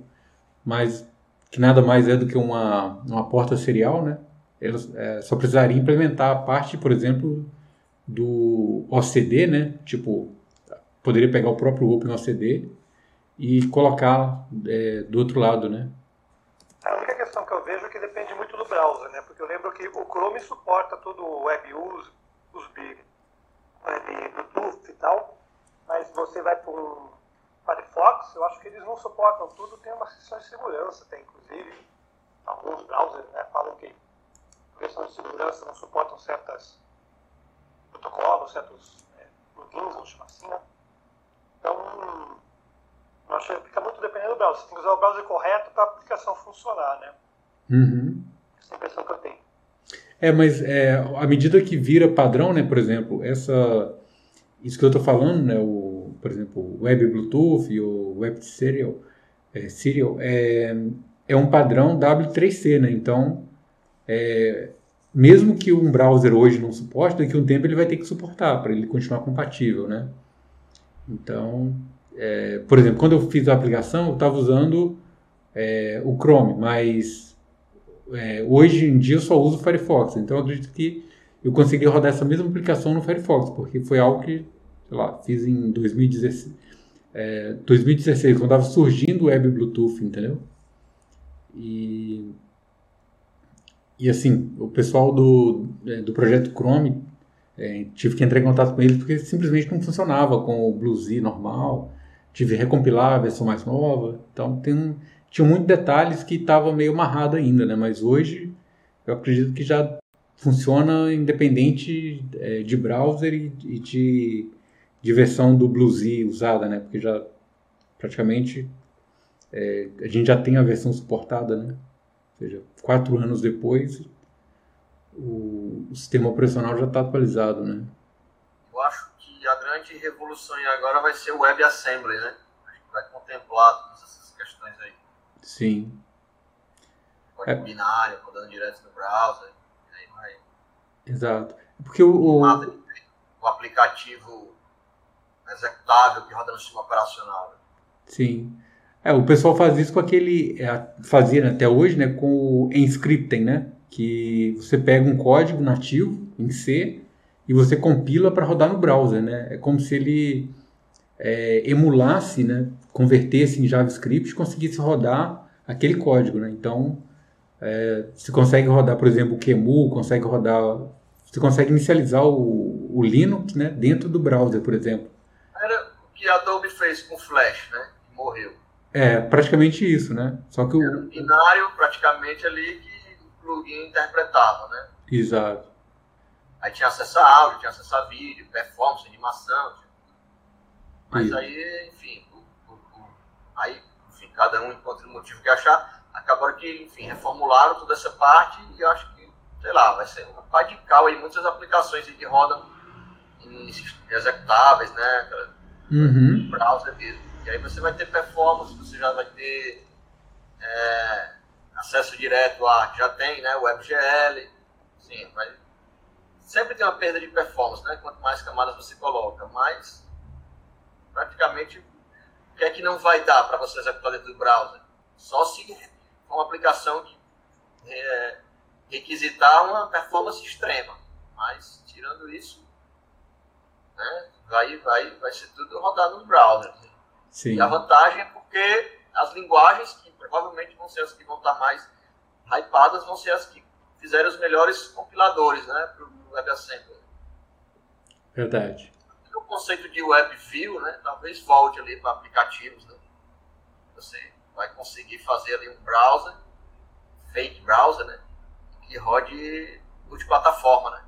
mas que nada mais é do que uma, uma porta serial, né? Elas é, só precisaria implementar a parte, por exemplo, do OCD, né? Tipo, poderia pegar o próprio OpenOCD e colocar é, do outro lado, né? A única questão que eu vejo é que depende muito do browser, né? Porque eu lembro que o Chrome suporta todo o WebUse, Big, Web Bluetooth e tal, mas você vai para um Firefox, eu acho que eles não suportam tudo, tem uma seção de segurança, tem inclusive alguns browsers né, falam que questões de segurança não suportam certos protocolos, certos é, plugins, vamos chamar assim, né? Então, eu acho que fica muito dependendo do browser. Você tem que usar o browser correto para a aplicação funcionar, né? Uhum. Essa é a impressão que eu tenho. É, mas é, à medida que vira padrão, né, por exemplo, essa isso que eu estou falando, né, o, por exemplo, o Web Bluetooth ou Web Serial, é, Serial é, é um padrão W3C, né? Então, é, mesmo que um browser hoje não suporte, daqui a um tempo ele vai ter que suportar para ele continuar compatível, né? Então, é, por exemplo, quando eu fiz a aplicação, eu estava usando é, o Chrome, mas é, hoje em dia eu só uso o Firefox. Então, eu acredito que eu consegui rodar essa mesma aplicação no Firefox, porque foi algo que, sei lá, fiz em 2016, é, 2016 quando estava surgindo o Web Bluetooth, entendeu? E, e assim, o pessoal do, é, do projeto Chrome, é, tive que entrar em contato com eles porque simplesmente não funcionava com o BlueZ normal, tive que recompilar a versão mais nova, então tem, tinha muitos detalhes que estava meio amarrado ainda, né? Mas hoje eu acredito que já funciona independente é, de browser e, e de, de versão do BlueZ usada, né? Porque já praticamente é, a gente já tem a versão suportada, né? Ou seja, quatro anos depois, o, o sistema operacional já está atualizado, né? Eu acho que a grande revolução agora vai ser o WebAssembly, né? A gente vai contemplar todas essas questões aí. Sim. Código é. binário, rodando direto no browser, aí vai. Exato. Porque o, o... o aplicativo executável que roda no sistema operacional. Né? Sim. É, o pessoal faz isso com aquele. É, fazia até hoje, né? Com o Enscripten, né? Que você pega um código nativo em C e você compila para rodar no browser, né? É como se ele é, emulasse, né? Convertesse em JavaScript e conseguisse rodar aquele código, né? Então, é, você consegue rodar, por exemplo, o QEMU, consegue rodar... Você consegue inicializar o, o Linux, né? Dentro do browser, por exemplo. Era o que a Adobe fez com Flash, né? Morreu. É, praticamente isso, né? Só que o... Era um binário praticamente ali que o plugin interpretava, né? Exato. Aí tinha acesso a áudio, tinha acesso a vídeo, performance, animação. Mas isso. aí, enfim, o, o, aí, enfim, cada um encontra o motivo que achar. Acabaram que, enfim, reformularam toda essa parte e eu acho que, sei lá, vai ser um radical aí, muitas aplicações que rodam em executáveis, né? Uhum. Browser mesmo. E aí você vai ter performance, você já vai ter é, acesso direto a, já tem, né, WebGL, sim, vai, sempre tem uma perda de performance, né, quanto mais camadas você coloca, mas praticamente o que é que não vai dar para você executar dentro do browser? Só se for uma aplicação que é, requisitar uma performance extrema, mas tirando isso, né, vai, vai, vai ser tudo rodado no browser. Sim. E a vantagem é porque as linguagens, que provavelmente vão ser as que vão estar mais hypadas, vão ser as que fizeram os melhores compiladores né, para o WebAssembly. Verdade. O conceito de WebView, né, talvez volte ali para aplicativos. Né? Você vai conseguir fazer ali um browser, fake browser, né, que rode multiplataforma. Né?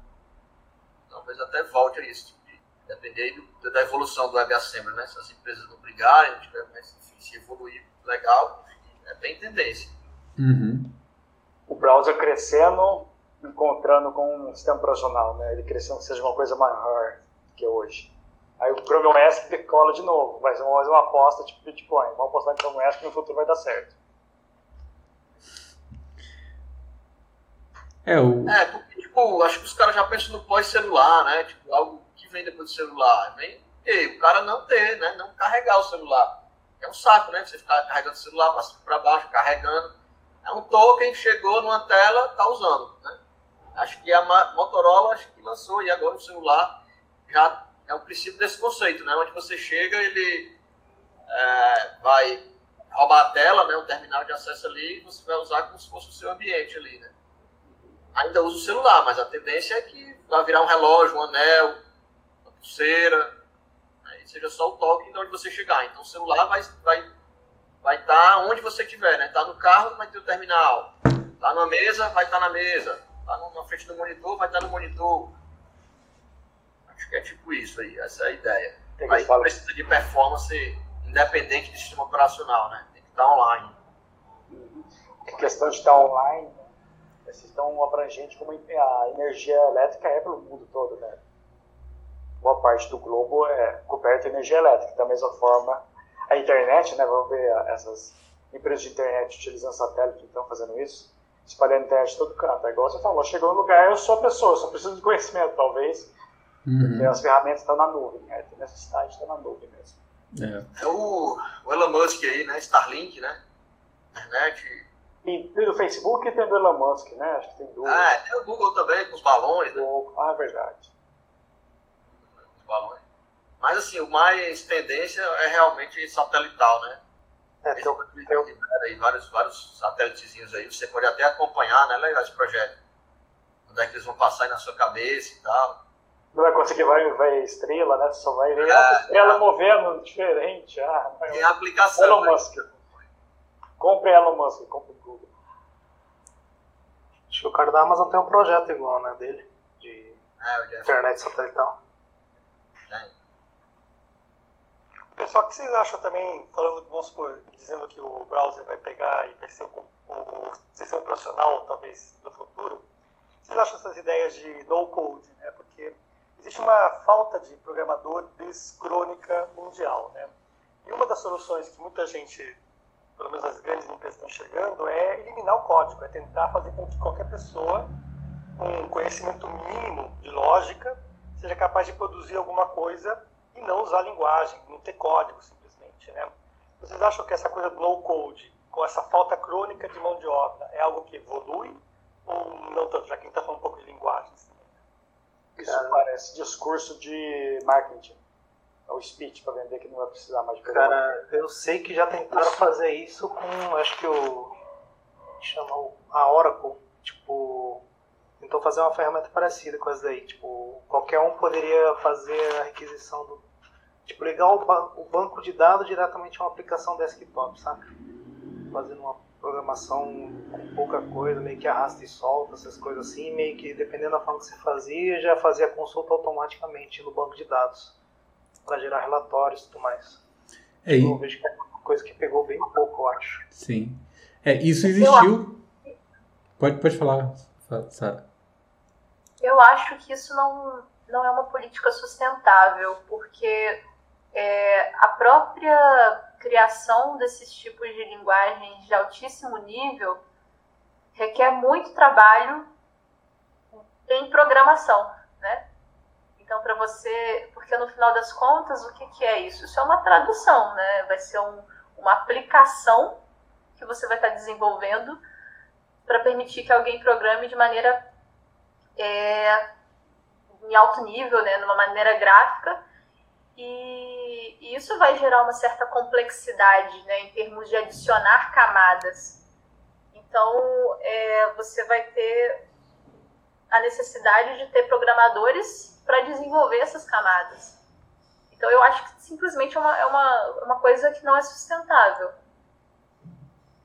Talvez até volte a isso depender do, da evolução do WebAssembly, né? Se as empresas não brigarem, enfim, se evoluir legal, é bem tendência. Uhum. O browser crescendo, encontrando com um sistema operacional, né? Ele crescendo que seja uma coisa maior que hoje. Aí o Chrome OS decola de novo, vai ser mais uma aposta tipo Bitcoin. Vamos apostar em Chrome OS que no futuro vai dar certo. É, o... é, porque, tipo, acho que os caras já pensam no pós-celular, né? Tipo, algo que depois do celular? Vem o cara não ter, né? Não carregar o celular. É um saco, né? Você ficar carregando o celular cima para baixo, carregando. É um token, chegou numa tela, tá usando, né? Acho que a Motorola acho que lançou e agora o celular já é o princípio desse conceito, né? Onde você chega, ele é, vai roubar a tela, né? O terminal de acesso ali, e você vai usar como se fosse o seu ambiente ali, né? Ainda usa o celular, mas a tendência é que vai virar um relógio, um anel, pulseira, aí seja só o toque de onde você chegar. Então o celular vai vai vai estar tá onde você estiver, né? Tá no carro, vai ter o terminal. Tá na mesa, vai estar tá na mesa. Tá na frente do monitor, vai estar tá no monitor. Acho que é tipo isso aí, essa é a ideia. Tem aí precisa de performance independente do sistema operacional, né? Tem que estar online. A questão de estar online, vocês estão abrangente como a energia elétrica é pelo mundo todo, né? Boa parte do globo é coberta de energia elétrica. Da mesma forma, a internet, né, vamos ver essas empresas de internet utilizando satélite estão fazendo isso, espalhando internet de todo canto. É igual você falou, chegou no lugar, eu sou a pessoa, só preciso de conhecimento, talvez, uhum. porque as ferramentas estão na nuvem, né? a necessidade está na nuvem mesmo. É. é o, o Elon Musk aí, né, Starlink, né, internet Tem do Facebook e tem do Elon Musk, né? Acho que tem duas. Ah, tem o Google também, com os balões. Né? Ah, verdade. Mas assim, o mais tendência é realmente satelital, né? É, tem, tem, aí, vários, vários satélitezinhos aí, você pode até acompanhar, né? Legal esse projeto. Onde é que eles vão passar aí na sua cabeça e tal. Não vai conseguir ver estrela, né? Só vai ver é, a estrela é. movendo diferente. Ah, tem a aplicação. Elon né? Musk. Compre Elon Musk, compre o Google. Acho que o cara da Amazon tem um projeto igual, né? Dele. De é, internet satelital. É. Pessoal, o que vocês acham também, falando, vamos supor, dizendo que o browser vai pegar e vai ser o, o sistema operacional, talvez, do futuro, vocês acham essas ideias de no-code, né? Porque existe uma falta de programadores crônica mundial, né? E uma das soluções que muita gente, pelo menos as grandes empresas estão chegando, é eliminar o código, é tentar fazer com que qualquer pessoa com conhecimento mínimo de lógica seja capaz de produzir alguma coisa e não usar linguagem, não ter código simplesmente. Né? Vocês acham que essa coisa do no code, com essa falta crônica de mão de obra, é algo que evolui ou não tanto, já que a gente está falando um pouco de linguagens? Isso Cara, parece discurso de marketing. É o speech para vender que não vai precisar mais de Cara, eu sei que já tentaram fazer isso com, acho que o. chamou a Oracle. Tipo, tentou fazer uma ferramenta parecida com essa daí. Tipo, qualquer um poderia fazer a requisição do Tipo, ligar o, ba o banco de dados diretamente a uma aplicação desktop, saca? Fazendo uma programação com pouca coisa, meio que arrasta e solta, essas coisas assim, meio que dependendo da forma que você fazia, já fazia a consulta automaticamente no banco de dados para gerar relatórios e tudo mais. É, então, eu vejo que é uma coisa que pegou bem pouco, eu acho. Sim. É, isso existiu. Pode, pode falar, Sara. Eu acho que isso não, não é uma política sustentável, porque é, a própria criação desses tipos de linguagens de altíssimo nível requer muito trabalho em programação, né? Então, para você, porque no final das contas, o que, que é isso? Isso é uma tradução, né? Vai ser um, uma aplicação que você vai estar desenvolvendo para permitir que alguém programe de maneira é, em alto nível, né? Numa maneira gráfica e, isso vai gerar uma certa complexidade né, em termos de adicionar camadas. Então, é, você vai ter a necessidade de ter programadores para desenvolver essas camadas. Então, eu acho que simplesmente é uma, é uma, uma coisa que não é sustentável,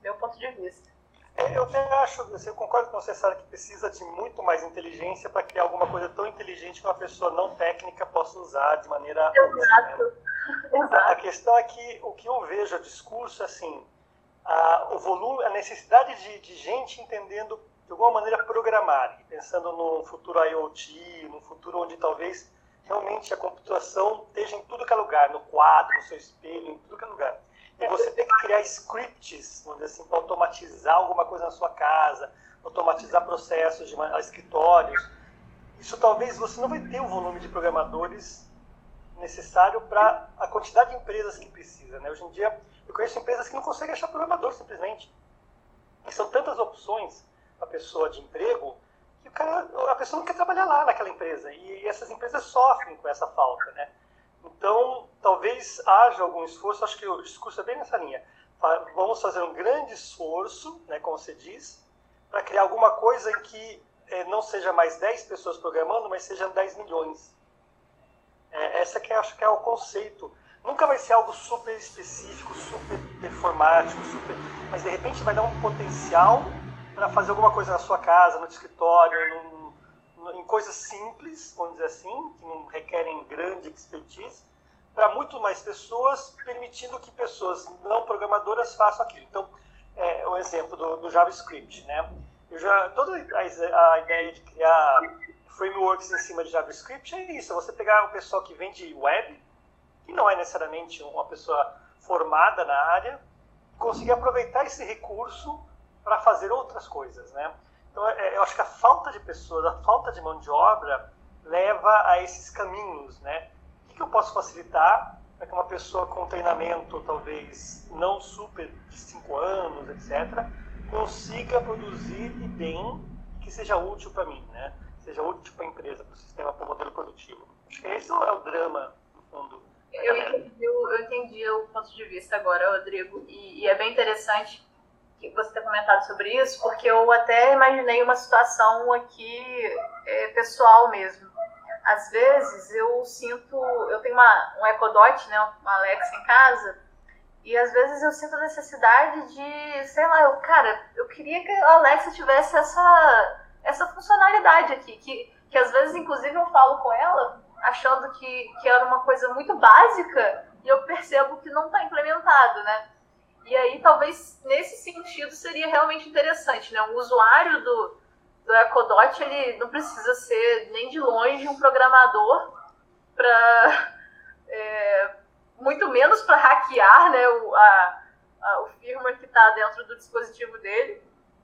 meu ponto de vista. É, eu acho, eu concordo com você, Sara, que precisa de muito mais inteligência para criar alguma coisa tão inteligente que uma pessoa não técnica possa usar de maneira Exato. Né? Exato. A questão é que o que eu vejo, o discurso, é assim, a, o volume, a necessidade de, de gente entendendo de alguma maneira programar, pensando no futuro IoT, no futuro onde talvez realmente a computação esteja em tudo que é lugar, no quadro, no seu espelho, em tudo que é lugar e você tem que criar scripts, vamos dizer assim, para automatizar alguma coisa na sua casa, automatizar processos de escritórios. Isso talvez você não vai ter o volume de programadores necessário para a quantidade de empresas que precisa. Né? Hoje em dia, eu conheço empresas que não conseguem achar programador simplesmente. E são tantas opções para a pessoa de emprego que o cara, a pessoa não quer trabalhar lá naquela empresa. E essas empresas sofrem com essa falta. Né? Então, talvez haja algum esforço, acho que o discurso é bem nessa linha. Vamos fazer um grande esforço, né, como você diz, para criar alguma coisa em que é, não seja mais 10 pessoas programando, mas sejam 10 milhões. É, essa que acho que é o conceito. Nunca vai ser algo super específico, super performático, super, mas de repente vai dar um potencial para fazer alguma coisa na sua casa, no escritório, no, em coisas simples, vamos dizer assim, que não requerem grande expertise, para muito mais pessoas, permitindo que pessoas não programadoras façam aquilo. Então, é, o exemplo do, do JavaScript, né? Eu já, toda a, a, ideia de criar frameworks em cima de JavaScript é isso, é você pegar o pessoal que vende web, que não é necessariamente uma pessoa formada na área, conseguir aproveitar esse recurso para fazer outras coisas, né? Então, é, eu acho que a falta de pessoas, a falta de mão de obra leva a esses caminhos, né? O que eu posso facilitar para que uma pessoa com treinamento, talvez não super de 5 anos, etc., consiga produzir e bem que seja útil para mim, né? Seja útil para a empresa, para o sistema, para o modelo produtivo. Esse é o drama, no fundo. Eu entendi, eu entendi o ponto de vista agora, Rodrigo, e, e é bem interessante você ter comentado sobre isso, porque eu até imaginei uma situação aqui é, pessoal mesmo. Às vezes eu sinto, eu tenho uma, um Echo Dot, né, uma Alexa em casa, e às vezes eu sinto a necessidade de, sei lá, eu, cara, eu queria que a Alexa tivesse essa, essa funcionalidade aqui, que, que às vezes, inclusive, eu falo com ela achando que, que era uma coisa muito básica e eu percebo que não está implementado, né? E aí, talvez, nesse sentido, seria realmente interessante, né? Um usuário do, do Ecodot, ele não precisa ser nem de longe um programador para... É, muito menos para hackear né, o, a, a, o firmware que está dentro do dispositivo dele.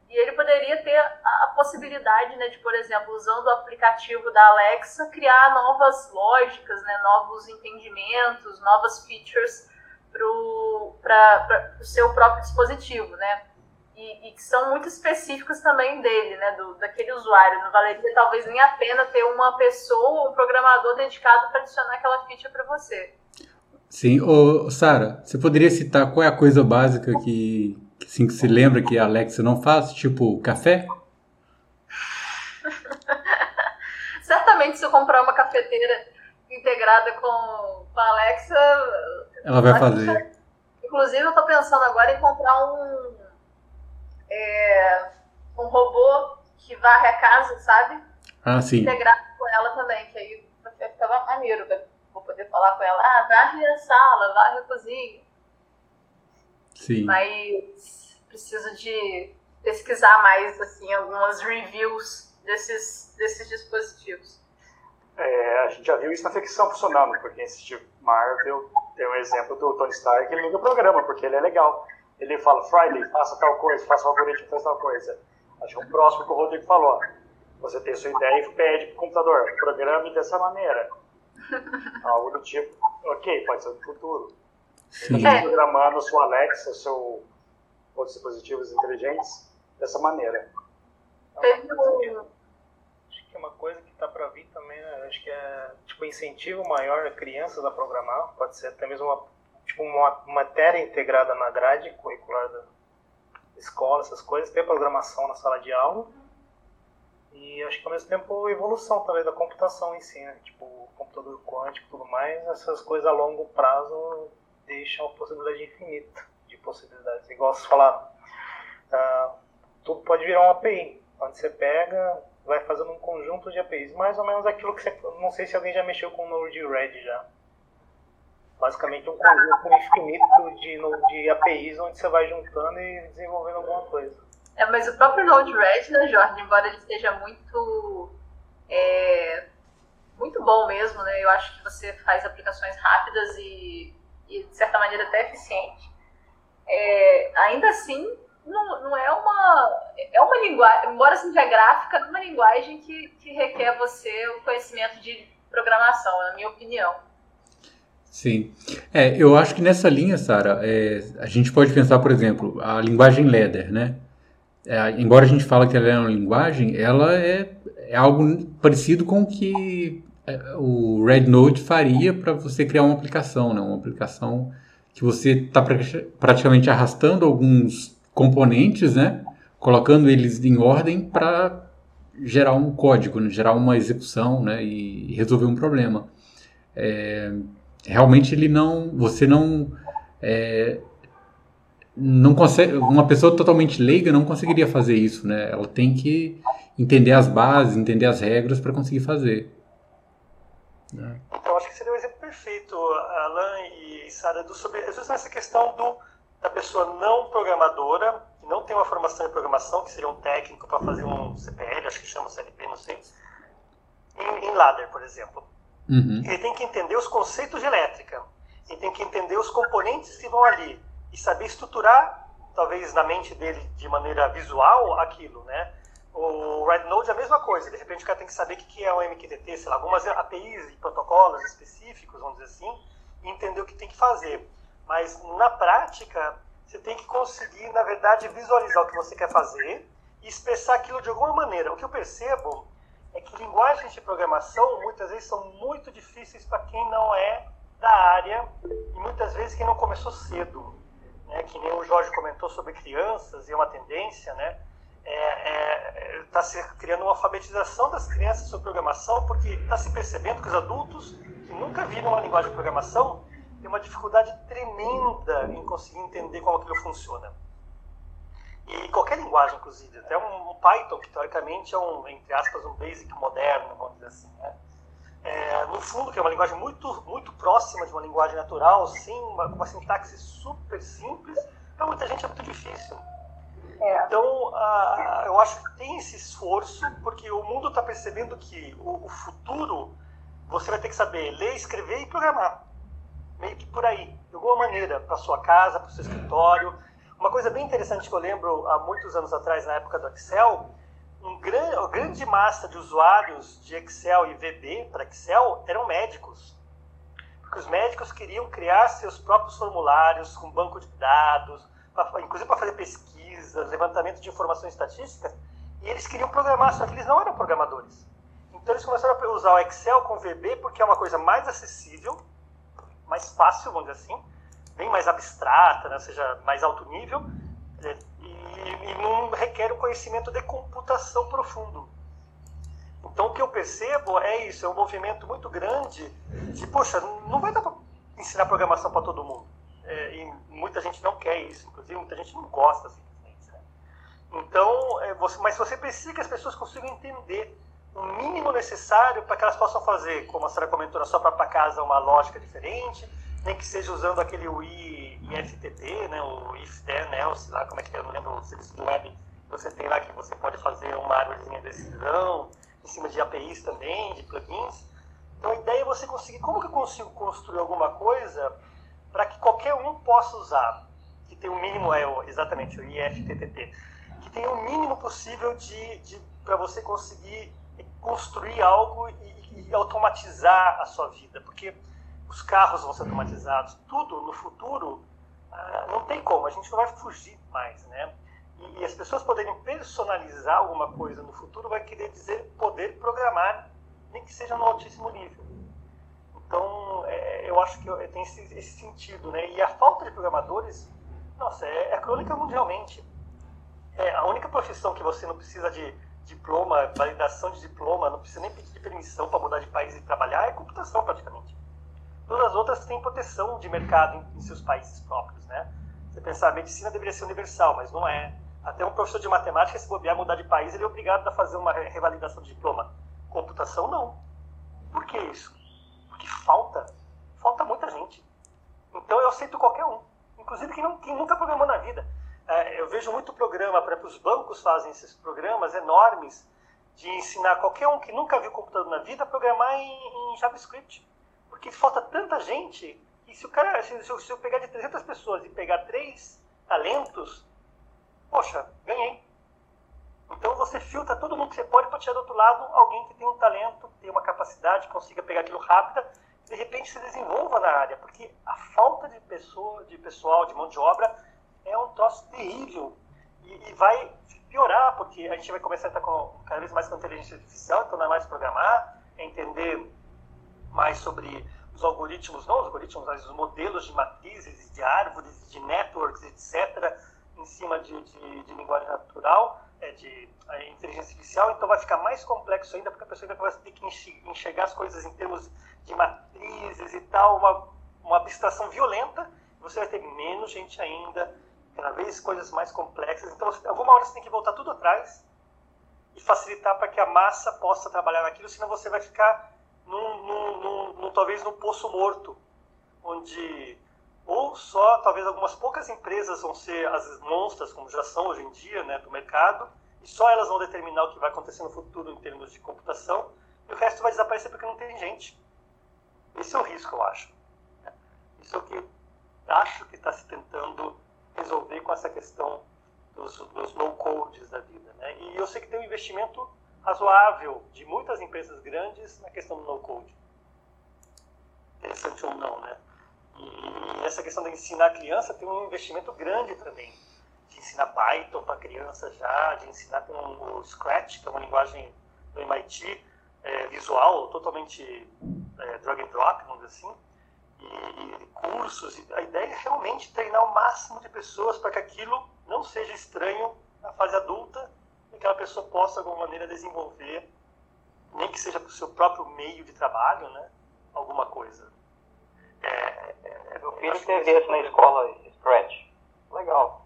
E ele poderia ter a, a possibilidade né, de, por exemplo, usando o aplicativo da Alexa, criar novas lógicas, né, novos entendimentos, novas features para o seu próprio dispositivo, né? E, e, que são muito específicos também dele, né, do, daquele usuário. Não valeria talvez nem a pena ter uma pessoa, um programador dedicado para adicionar aquela feature para você. Sim, ô, Sara, você poderia citar qual é a coisa básica que, assim, que se lembra que a Alexa não faz? Tipo, café? Certamente se eu comprar uma cafeteira integrada com, com a Alexa... Ela vai fazer. Inclusive, eu estou pensando agora em comprar um... É, um robô que varre a casa, sabe? Ah, sim. Integrado com ela também, que aí vai ficar maneiro, vai vou poder falar com ela, ah, varre a sala, varre a cozinha. Sim. Mas preciso de pesquisar mais, assim, algumas reviews desses, desses dispositivos. É, a gente já viu isso na ficção funcionando, porque esse tipo Marvel tem um exemplo do Tony Stark, ele liga o programa, porque ele é legal. Ele fala, Friday, faça tal coisa, faça o algoritmo, faça tal coisa. Acho que o próximo que o Rodrigo falou. Você tem sua ideia e pede para o computador, programe dessa maneira. Algo do tipo, ok, pode ser no futuro. Você está programando a sua Alexa, seu outros dispositivos inteligentes dessa maneira. Então, que é uma coisa que está para vir também, né? acho que é tipo incentivo maior a crianças a programar, pode ser até mesmo uma, tipo uma matéria integrada na grade curricular da escola, essas coisas, ter programação na sala de aula. E acho que ao mesmo tempo evolução também da computação em si, né? Tipo, computador quântico e tudo mais, essas coisas a longo prazo deixam a possibilidade infinita de possibilidades. Igual vocês falaram, uh, tudo pode virar uma API, onde você pega, vai fazendo um conjunto de APIs, mais ou menos aquilo que você. Não sei se alguém já mexeu com Node-RED já. Basicamente um conjunto infinito de, de APIs onde você vai juntando e desenvolvendo alguma coisa. É, mas o próprio Node-RED, né, Jorge, embora ele seja muito é, muito bom mesmo, né? Eu acho que você faz aplicações rápidas e, e de certa maneira até eficiente. É, ainda assim, não, não é uma é uma linguagem, embora seja gráfica, é uma linguagem que, que requer você o conhecimento de programação, na minha opinião. Sim. É, eu acho que nessa linha, Sara, é, a gente pode pensar, por exemplo, a linguagem Ladder, né? É, embora a gente fale que ela é uma linguagem, ela é, é algo parecido com o que é, o Rednote faria para você criar uma aplicação, né? uma aplicação que você está praticamente arrastando alguns componentes, né? colocando eles em ordem para gerar um código, né? gerar uma execução né? e resolver um problema. É, realmente ele não, você não, é, não consegue, uma pessoa totalmente leiga não conseguiria fazer isso, né? Ela tem que entender as bases, entender as regras para conseguir fazer. Né? Então, acho que seria um exemplo perfeito, Alan e Sara, sobre essa questão do, da pessoa não programadora, que não tem uma formação em programação, que seria um técnico para fazer um CPL, acho que chama CLP, não sei, em, em ladder, por exemplo. Uhum. Ele tem que entender os conceitos de elétrica, ele tem que entender os componentes que vão ali e saber estruturar, talvez na mente dele de maneira visual, aquilo, né? O Rednode é a mesma coisa, de repente o cara tem que saber o que é o MQTT, sei lá, algumas APIs e protocolos específicos, vamos dizer assim, e entender o que tem que fazer. Mas na prática, Você tem que conseguir, na verdade, visualizar o que você quer fazer e expressar aquilo de alguma maneira. O que eu percebo é que linguagens de programação muitas vezes são muito difíceis para quem não é da área e muitas vezes quem não começou cedo. Né? Que nem o Jorge comentou sobre crianças e é uma tendência, né? está é, é, tá se criando uma alfabetização das crianças sobre programação, porque está se percebendo que os adultos que nunca viram uma linguagem de programação têm uma dificuldade tremenda em conseguir entender como aquilo funciona. E qualquer linguagem, inclusive, até um, Python, que teoricamente é um, entre aspas, um basic moderno, vamos dizer assim, né? É, no fundo, que é uma linguagem muito, muito próxima de uma linguagem natural, sim, uma, uma sintaxe super simples, para muita gente é muito difícil. É. Então, eu acho que tem esse esforço, porque o mundo está percebendo que o, o, futuro você vai ter que saber ler, escrever e programar. Meio que por aí, de alguma maneira, para sua casa, para o seu escritório. Uma coisa bem interessante que eu lembro há muitos anos atrás, na época do Excel, um grande, a grande massa de usuários de Excel e VB para Excel eram médicos. Porque os médicos queriam criar seus próprios formulários com banco de dados, pra, inclusive para fazer pesquisas, levantamento de informações estatísticas, e eles queriam programar, só que eles não eram programadores. Então eles começaram a usar o Excel com VB porque é uma coisa mais acessível, mais fácil, vamos dizer assim, bem mais abstrata, né, ou seja, mais alto nível, é, e, e não requer um conhecimento de computação profundo. Então o que eu percebo é isso, é um movimento muito grande de, poxa, não vai dar para ensinar programação para todo mundo é, e muita gente não quer isso, inclusive muita gente não gosta simplesmente. Né? Então, é, você, mas você precisa que as pessoas consigam entender o mínimo necessário para que elas possam fazer, como a senhora comentou, na sua própria casa, uma lógica diferente, nem que seja usando aquele UI IFTP, né, o if then else, lá como é que é, eu não lembro o serviço do web você tem lá que você pode fazer uma árvore de decisão, em cima de APIs também, de plugins. Então a ideia é você conseguir, como que eu consigo construir alguma coisa para que qualquer um possa usar, que tem o mínimo, é exatamente, o IFTTT, que tem o mínimo possível de, de para você conseguir construir algo e, e, automatizar a sua vida, porque os carros vão ser automatizados, tudo no futuro ah, não tem como, a gente não vai fugir mais, né? E, as pessoas poderem personalizar alguma coisa no futuro vai querer dizer poder programar, nem que seja no altíssimo nível. Então, é, eu acho que tem esse, esse, sentido, né? E a falta de programadores, nossa, é, é crônica mundialmente. É a única profissão que você não precisa de diploma, validação de diploma, não precisa nem pedir permissão para mudar de país e trabalhar, é computação praticamente. Todas as outras têm proteção de mercado em, em seus países próprios, né? Você pensar, a medicina deveria ser universal, mas não é. Até um professor de matemática, se bobear, mudar de país, ele é obrigado a fazer uma revalidação de diploma. Computação, não. Por que isso? que falta. Falta muita gente. Então eu aceito qualquer um. Inclusive quem, não, quem nunca programou na vida. É, eu vejo muito programa, para os bancos fazem esses programas enormes de ensinar qualquer um que nunca viu computador na vida a programar em, em JavaScript. Porque falta tanta gente e se o cara, se, se eu pegar de 300 pessoas e pegar três talentos, poxa, ganhei. Então você filtra todo mundo que você pode para tirar do outro lado alguém que tem um talento, tem uma capacidade, consiga pegar aquilo rápida, de repente se desenvolva na área, porque a falta de pessoa, de pessoal, de mão de obra é um troço terrível e, e vai piorar, porque a gente vai começar a estar com, cada vez mais com inteligência artificial, então não é mais programar, é entender mais sobre os algoritmos, não os algoritmos, mas os modelos de matrizes, de árvores, de networks, etc., em cima de, de, de linguagem natural é, de inteligência artificial, então vai ficar mais complexo ainda, porque a pessoa ainda vai ter que enxergar as coisas em termos de matrizes e tal, uma, uma abstração violenta, você vai ter menos gente ainda, cada vez coisas mais complexas. Então, alguma hora você tem que voltar tudo atrás e facilitar para que a massa possa trabalhar naquilo, senão você vai ficar num, num, num, num talvez num poço morto, onde ou só talvez algumas poucas empresas vão ser as monstras, como já são hoje em dia, né, do mercado, e só elas vão determinar o que vai acontecer no futuro em termos de computação, e o resto vai desaparecer porque não tem gente. Esse é o risco, eu acho. Isso é o que acho que está se tentando resolver com essa questão dos, dos no-codes da vida. Né? E eu sei que tem um investimento razoável de muitas empresas grandes na questão do no-code. Interessante ou não, né? E essa questão de ensinar a criança tem um investimento grande também. De ensinar Python para criança já, de ensinar com o Scratch, que é uma linguagem do MIT, é, visual, totalmente é, drag and drop, vamos dizer assim, e, cursos. A ideia é realmente treinar o máximo de pessoas para que aquilo não seja estranho na fase adulta e que aquela pessoa possa, de alguma maneira, desenvolver, nem que seja para o seu próprio meio de trabalho, né, alguma coisa. É, é, Meu filho teve esse na escola, Scratch. Legal.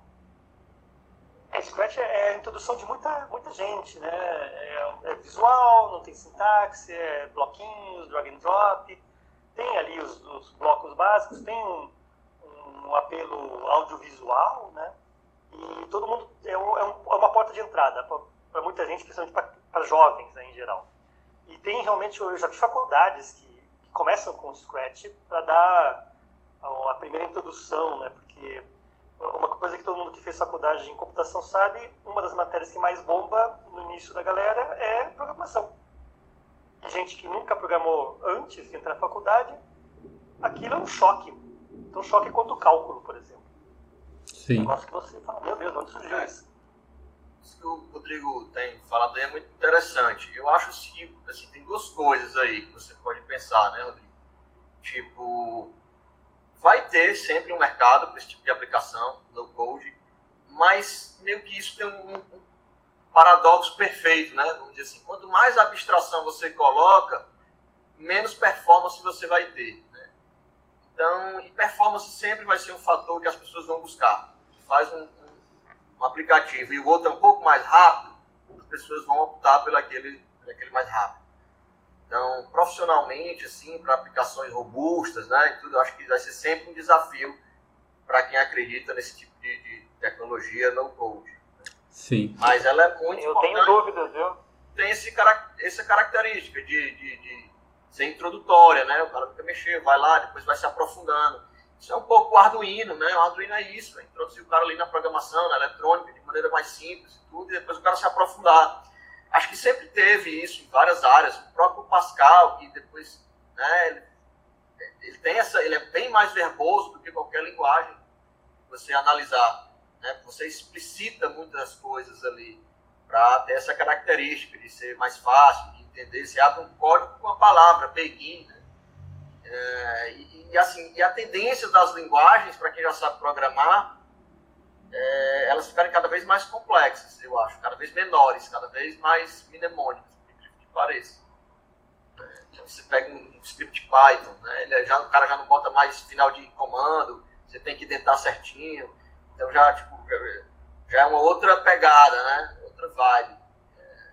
É, Scratch é a introdução de muita, muita gente, né? É, é, visual, não tem sintaxe, é bloquinhos, drag and drop. Tem ali os, os blocos básicos, tem um, um, apelo audiovisual, né? E todo mundo é, um, é, é uma porta de entrada para muita gente, principalmente para jovens né, em geral. E tem realmente, eu já vi faculdades que, que começam com o Scratch para dar a, a primeira introdução, né? Porque uma coisa que todo mundo que fez faculdade em computação sabe, uma das matérias que mais bomba no início da galera é programação. Gente que nunca programou antes de entrar na faculdade, aquilo é um choque. Então, choque quanto cálculo, por exemplo. Sim. Um negócio que você fala, meu Deus, onde surgiu é. isso? Isso que o Rodrigo tem falado aí é muito interessante. Eu acho que assim, tem duas coisas aí que você pode pensar, né, Rodrigo? Tipo, vai ter sempre um mercado para esse tipo de aplicação, no code, mas meio que isso tem um, um, paradoxo perfeito, né? Vamos dizer assim, quanto mais abstração você coloca, menos performance você vai ter. Né? Então, e performance sempre vai ser um fator que as pessoas vão buscar. Faz um, um, aplicativo e o outro é um pouco mais rápido, as pessoas vão optar pelo aquele, pelo aquele mais rápido. Então, profissionalmente, assim, para aplicações robustas, né, e tudo, acho que vai ser sempre um desafio para quem acredita nesse tipo de, de tecnologia no code. Sim. Mas ela é muito Eu tenho dúvidas, viu? Tem esse, essa característica de, de, de ser introdutória, né? O cara fica mexendo, vai lá, depois vai se aprofundando. Isso é um pouco o Arduino, né? O Arduino é isso, é introduzir o cara ali na programação, na eletrônica, de maneira mais simples e tudo, e depois o cara se aprofundar. Acho que sempre teve isso em várias áreas. O próprio Pascal, que depois, né, ele, ele tem essa, ele é bem mais verboso do que qualquer linguagem. Você analisar, né, você explicita muitas coisas ali para ter essa característica de ser mais fácil de entender. Você abre um código com uma palavra, begin, né? É, e, e, assim, e a tendência das linguagens, para quem já sabe programar, é, elas ficarem cada vez mais complexas, eu acho, cada vez menores, cada vez mais mnemônicas, por que pareça. É, então, você pega um, script Python, né, ele já, o cara já não bota mais final de comando, você tem que dentar certinho, então já, tipo, já, é uma outra pegada, né, outra vibe. É,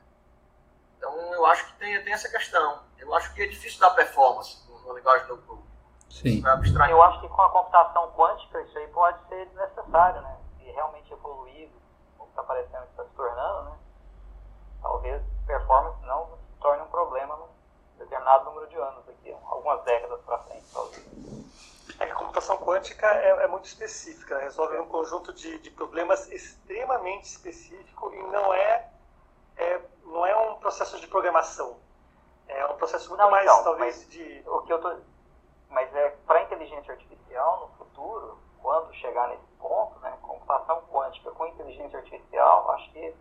então eu acho que tem, tem essa questão. Eu acho que é difícil dar performance no linguagem do code. Sim. Eu acho que com a computação quântica isso aí pode ser necessário, né? realmente evoluído, como está parecendo que está se tornando, né? talvez performance não se torne um problema num determinado número de anos aqui, algumas décadas para frente, talvez. É que a computação quântica é, é muito específica, né? resolve um conjunto de, de, problemas extremamente específico e não é, é, não é um processo de programação. É um processo muito não, mais, então, talvez, de... O que eu tô, mas é para inteligência artificial, no futuro, quando chegar nesse ponto, né, computação quântica com inteligência artificial, acho que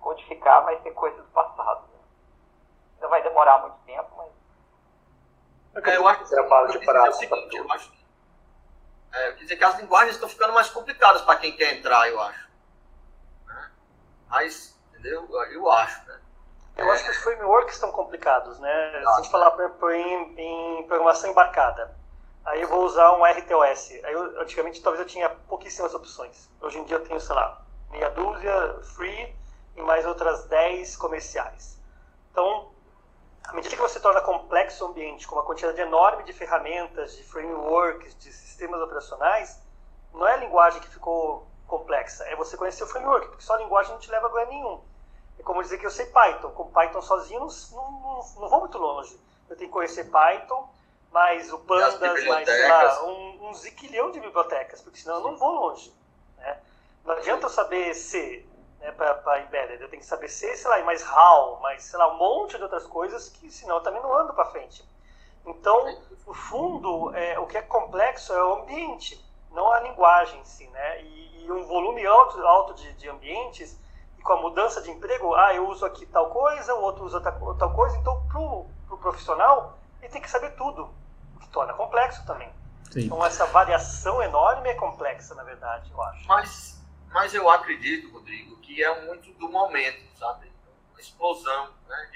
codificar vai ser coisa do passado. Né? Ainda vai demorar muito tempo, mas. É, eu acho que trabalho de prazo. É o seguinte, eu acho é, quer dizer que as linguagens estão ficando mais complicadas para quem quer entrar, eu acho. Né? Mas, entendeu? Eu acho, né? Eu acho que os frameworks estão complicados, né? Se a gente falar, por exemplo, em, em programação embarcada, Aí eu vou usar um RTOS. Aí eu, antigamente talvez eu tinha pouquíssimas opções. Hoje em dia eu tenho, sei lá, meia dúzia free e mais outras 10 comerciais. Então, à medida que você torna complexo o ambiente com uma quantidade enorme de ferramentas, de frameworks, de sistemas operacionais, não é a linguagem que ficou complexa, é você conhecer o framework, porque só a linguagem não te leva a lugar nenhum. É como dizer que eu sei Python. Com Python sozinho não, não, não vou muito longe. Eu tenho que conhecer Python, mais o Pandas, mais sei lá, um, um ziquilhão de bibliotecas, porque senão eu não vou longe. Né? Não adianta eu saber C né, para embedded, eu tenho que saber C, sei lá, e mais HAL, mais, sei lá, um monte de outras coisas que senão eu também não ando para frente. Então, no fundo, é, o que é complexo é o ambiente, não a linguagem em si, né? E, e um volume alto, alto de, de ambientes e com a mudança de emprego, ah, eu uso aqui tal coisa, o outro usa tal, tal coisa, então pro, pro profissional ele tem que saber tudo, o que torna complexo também. Sim. Então essa variação enorme é complexa, na verdade, eu acho. Mas, mas eu acredito, Rodrigo, que é muito do momento, sabe? Uma explosão, né?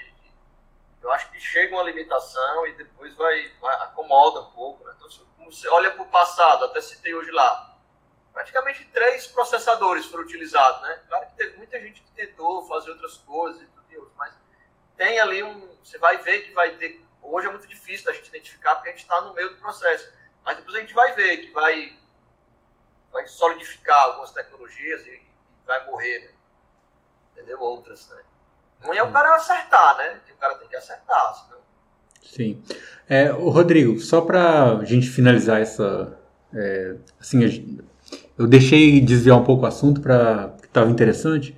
eu acho que chega uma limitação e depois vai, vai acomoda um pouco. Né? Então, como você olha para o passado, até citei hoje lá, praticamente três processadores foram utilizados, né? Claro que teve muita gente que tentou fazer outras coisas e tudo, mas tem ali um, você vai ver que vai ter, hoje é muito difícil da gente identificar porque a gente está no meio do processo, mas depois a gente vai ver que vai, vai solidificar algumas tecnologias e, vai morrer, né? entendeu? Outras, né? Ruim é o cara acertar, né? O cara tem que acertar, senão... Sim. É, Rodrigo, só para a gente finalizar essa. É, assim, eu deixei desviar um pouco o assunto para que estava interessante,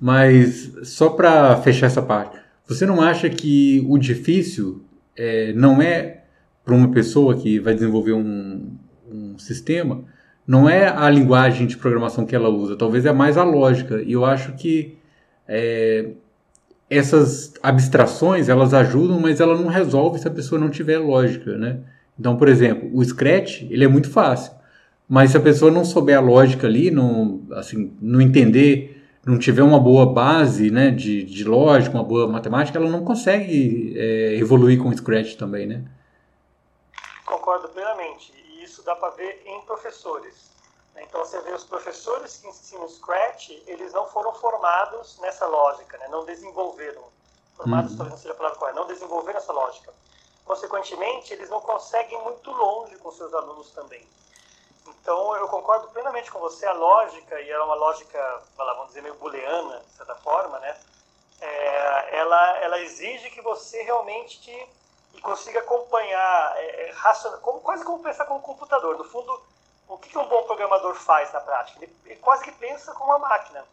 mas só para fechar essa parte, você não acha que o difícil é, não é para uma pessoa que vai desenvolver um, um sistema, não é a linguagem de programação que ela usa, talvez é mais a lógica. E eu acho que é, essas abstrações elas ajudam, mas ela não resolve se a pessoa não tiver lógica, né? Então, por exemplo, o Scratch ele é muito fácil, mas se a pessoa não souber a lógica ali, não, assim, não entender, não tiver uma boa base, né, de, de lógica, uma boa matemática, ela não consegue é, evoluir com o Scratch também, né? Concordo plenamente. Dá para ver em professores. Né? Então você vê os professores que ensinam Scratch, eles não foram formados nessa lógica, né? não desenvolveram. Formados uhum. talvez não seja a palavra correta, não desenvolveram essa lógica. Consequentemente, eles não conseguem ir muito longe com seus alunos também. Então, eu concordo plenamente com você. A lógica, e é uma lógica, vamos dizer, meio booleana, de certa forma, né? É, ela, ela exige que você realmente te, consiga acompanhar, é, é raciona, como, quase como pensar como um computador. No fundo, o que, que um bom programador faz na prática? Ele, ele quase que pensa como uma máquina.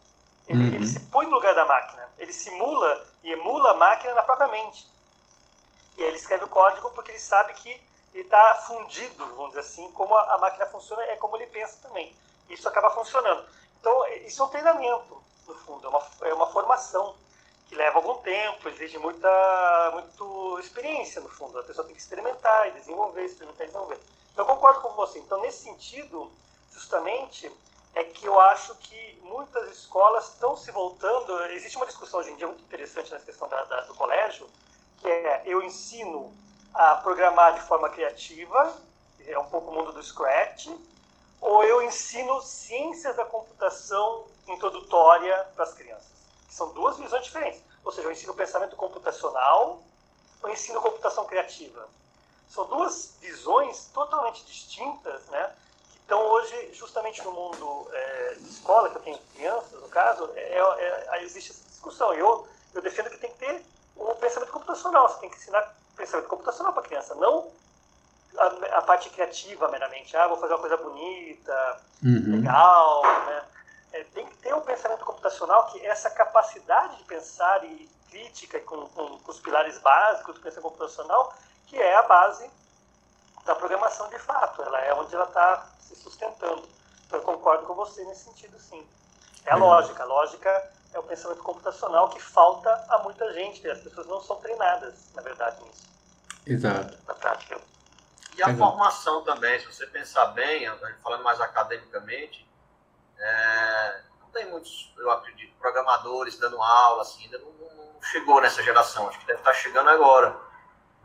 Ele, uhum. ele, se põe no lugar da máquina. Ele simula e emula a máquina na própria mente. E aí ele escreve o código porque ele sabe que ele está fundido, vamos dizer assim, como a, a, máquina funciona, é como ele pensa também. Isso acaba funcionando. Então, isso é um treinamento, no fundo, é uma, é uma formação que leva algum tempo, exige muita, muita experiência, no fundo. A pessoa tem que experimentar e desenvolver, experimentar e desenvolver. Eu concordo com você. Então, nesse sentido, justamente, é que eu acho que muitas escolas estão se voltando. Existe uma discussão hoje em dia muito interessante nessa questão da, da, do colégio, que é eu ensino a programar de forma criativa, é um pouco o mundo do Scratch, ou eu ensino ciências da computação introdutória para as crianças. São duas visões diferentes. Ou seja, eu ensino pensamento computacional ou ensino computação criativa. São duas visões totalmente distintas, né? Que estão hoje justamente no mundo é, de escola, que eu tenho crianças, no caso, é, é, é, existe essa discussão. Eu, eu defendo que tem que ter um pensamento computacional. Você tem que ensinar pensamento computacional para a criança, não a, a, parte criativa meramente. Ah, vou fazer uma coisa bonita, uhum. legal, né? É, tem que ter um pensamento computacional que essa capacidade de pensar e crítica com, com, com os pilares básicos do pensamento computacional que é a base da programação de fato. Ela é onde ela está se sustentando. Então, eu concordo com você nesse sentido, sim. É a lógica. A lógica é o pensamento computacional que falta a muita gente. As pessoas não são treinadas, na verdade, nisso. Exato. Na prática. E a Exato. formação também, se você pensar bem, falando mais academicamente, é, não tem muitos, eu acredito, programadores dando aula, assim, ainda não, não chegou nessa geração. Acho que deve estar chegando agora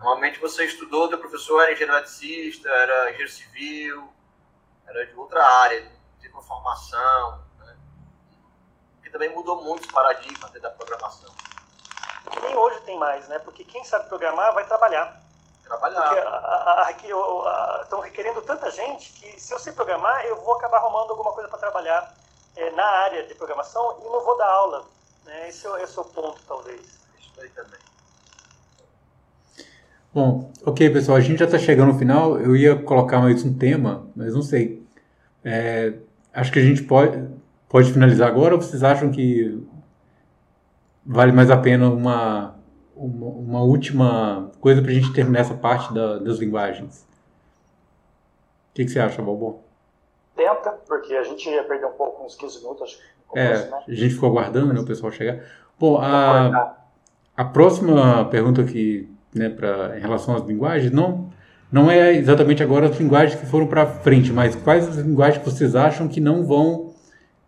Normalmente você estudou, teu professor era engenheiro eletricista, era engenheiro civil, era de outra área, teve uma formação, né? que também mudou muito os paradigmas da programação. Nem hoje tem mais, né? Porque quem sabe programar vai trabalhar. Trabalhar. Porque estão requerendo tanta gente que se eu sei programar, eu vou acabar arrumando alguma coisa para trabalhar é, na área de programação e não vou dar aula. Né? Esse, é, esse é o ponto, talvez. Isso aí também. Bom, ok, pessoal, a gente já está chegando no final. Eu ia colocar mais um tema, mas não sei. É, acho que a gente pode, pode finalizar agora ou vocês acham que vale mais a pena uma uma, uma última coisa para a gente terminar essa parte da, das linguagens. O que, que você acha, Balbon? Tenta, porque a gente ia perder um pouco, uns 15 minutos, acho é, né? a gente ficou aguardando né, o pessoal chegar. Bom, a, a próxima pergunta aqui, né, pra, em relação às linguagens, não, não é exatamente agora as linguagens que foram para frente, mas quais as linguagens que vocês acham que não vão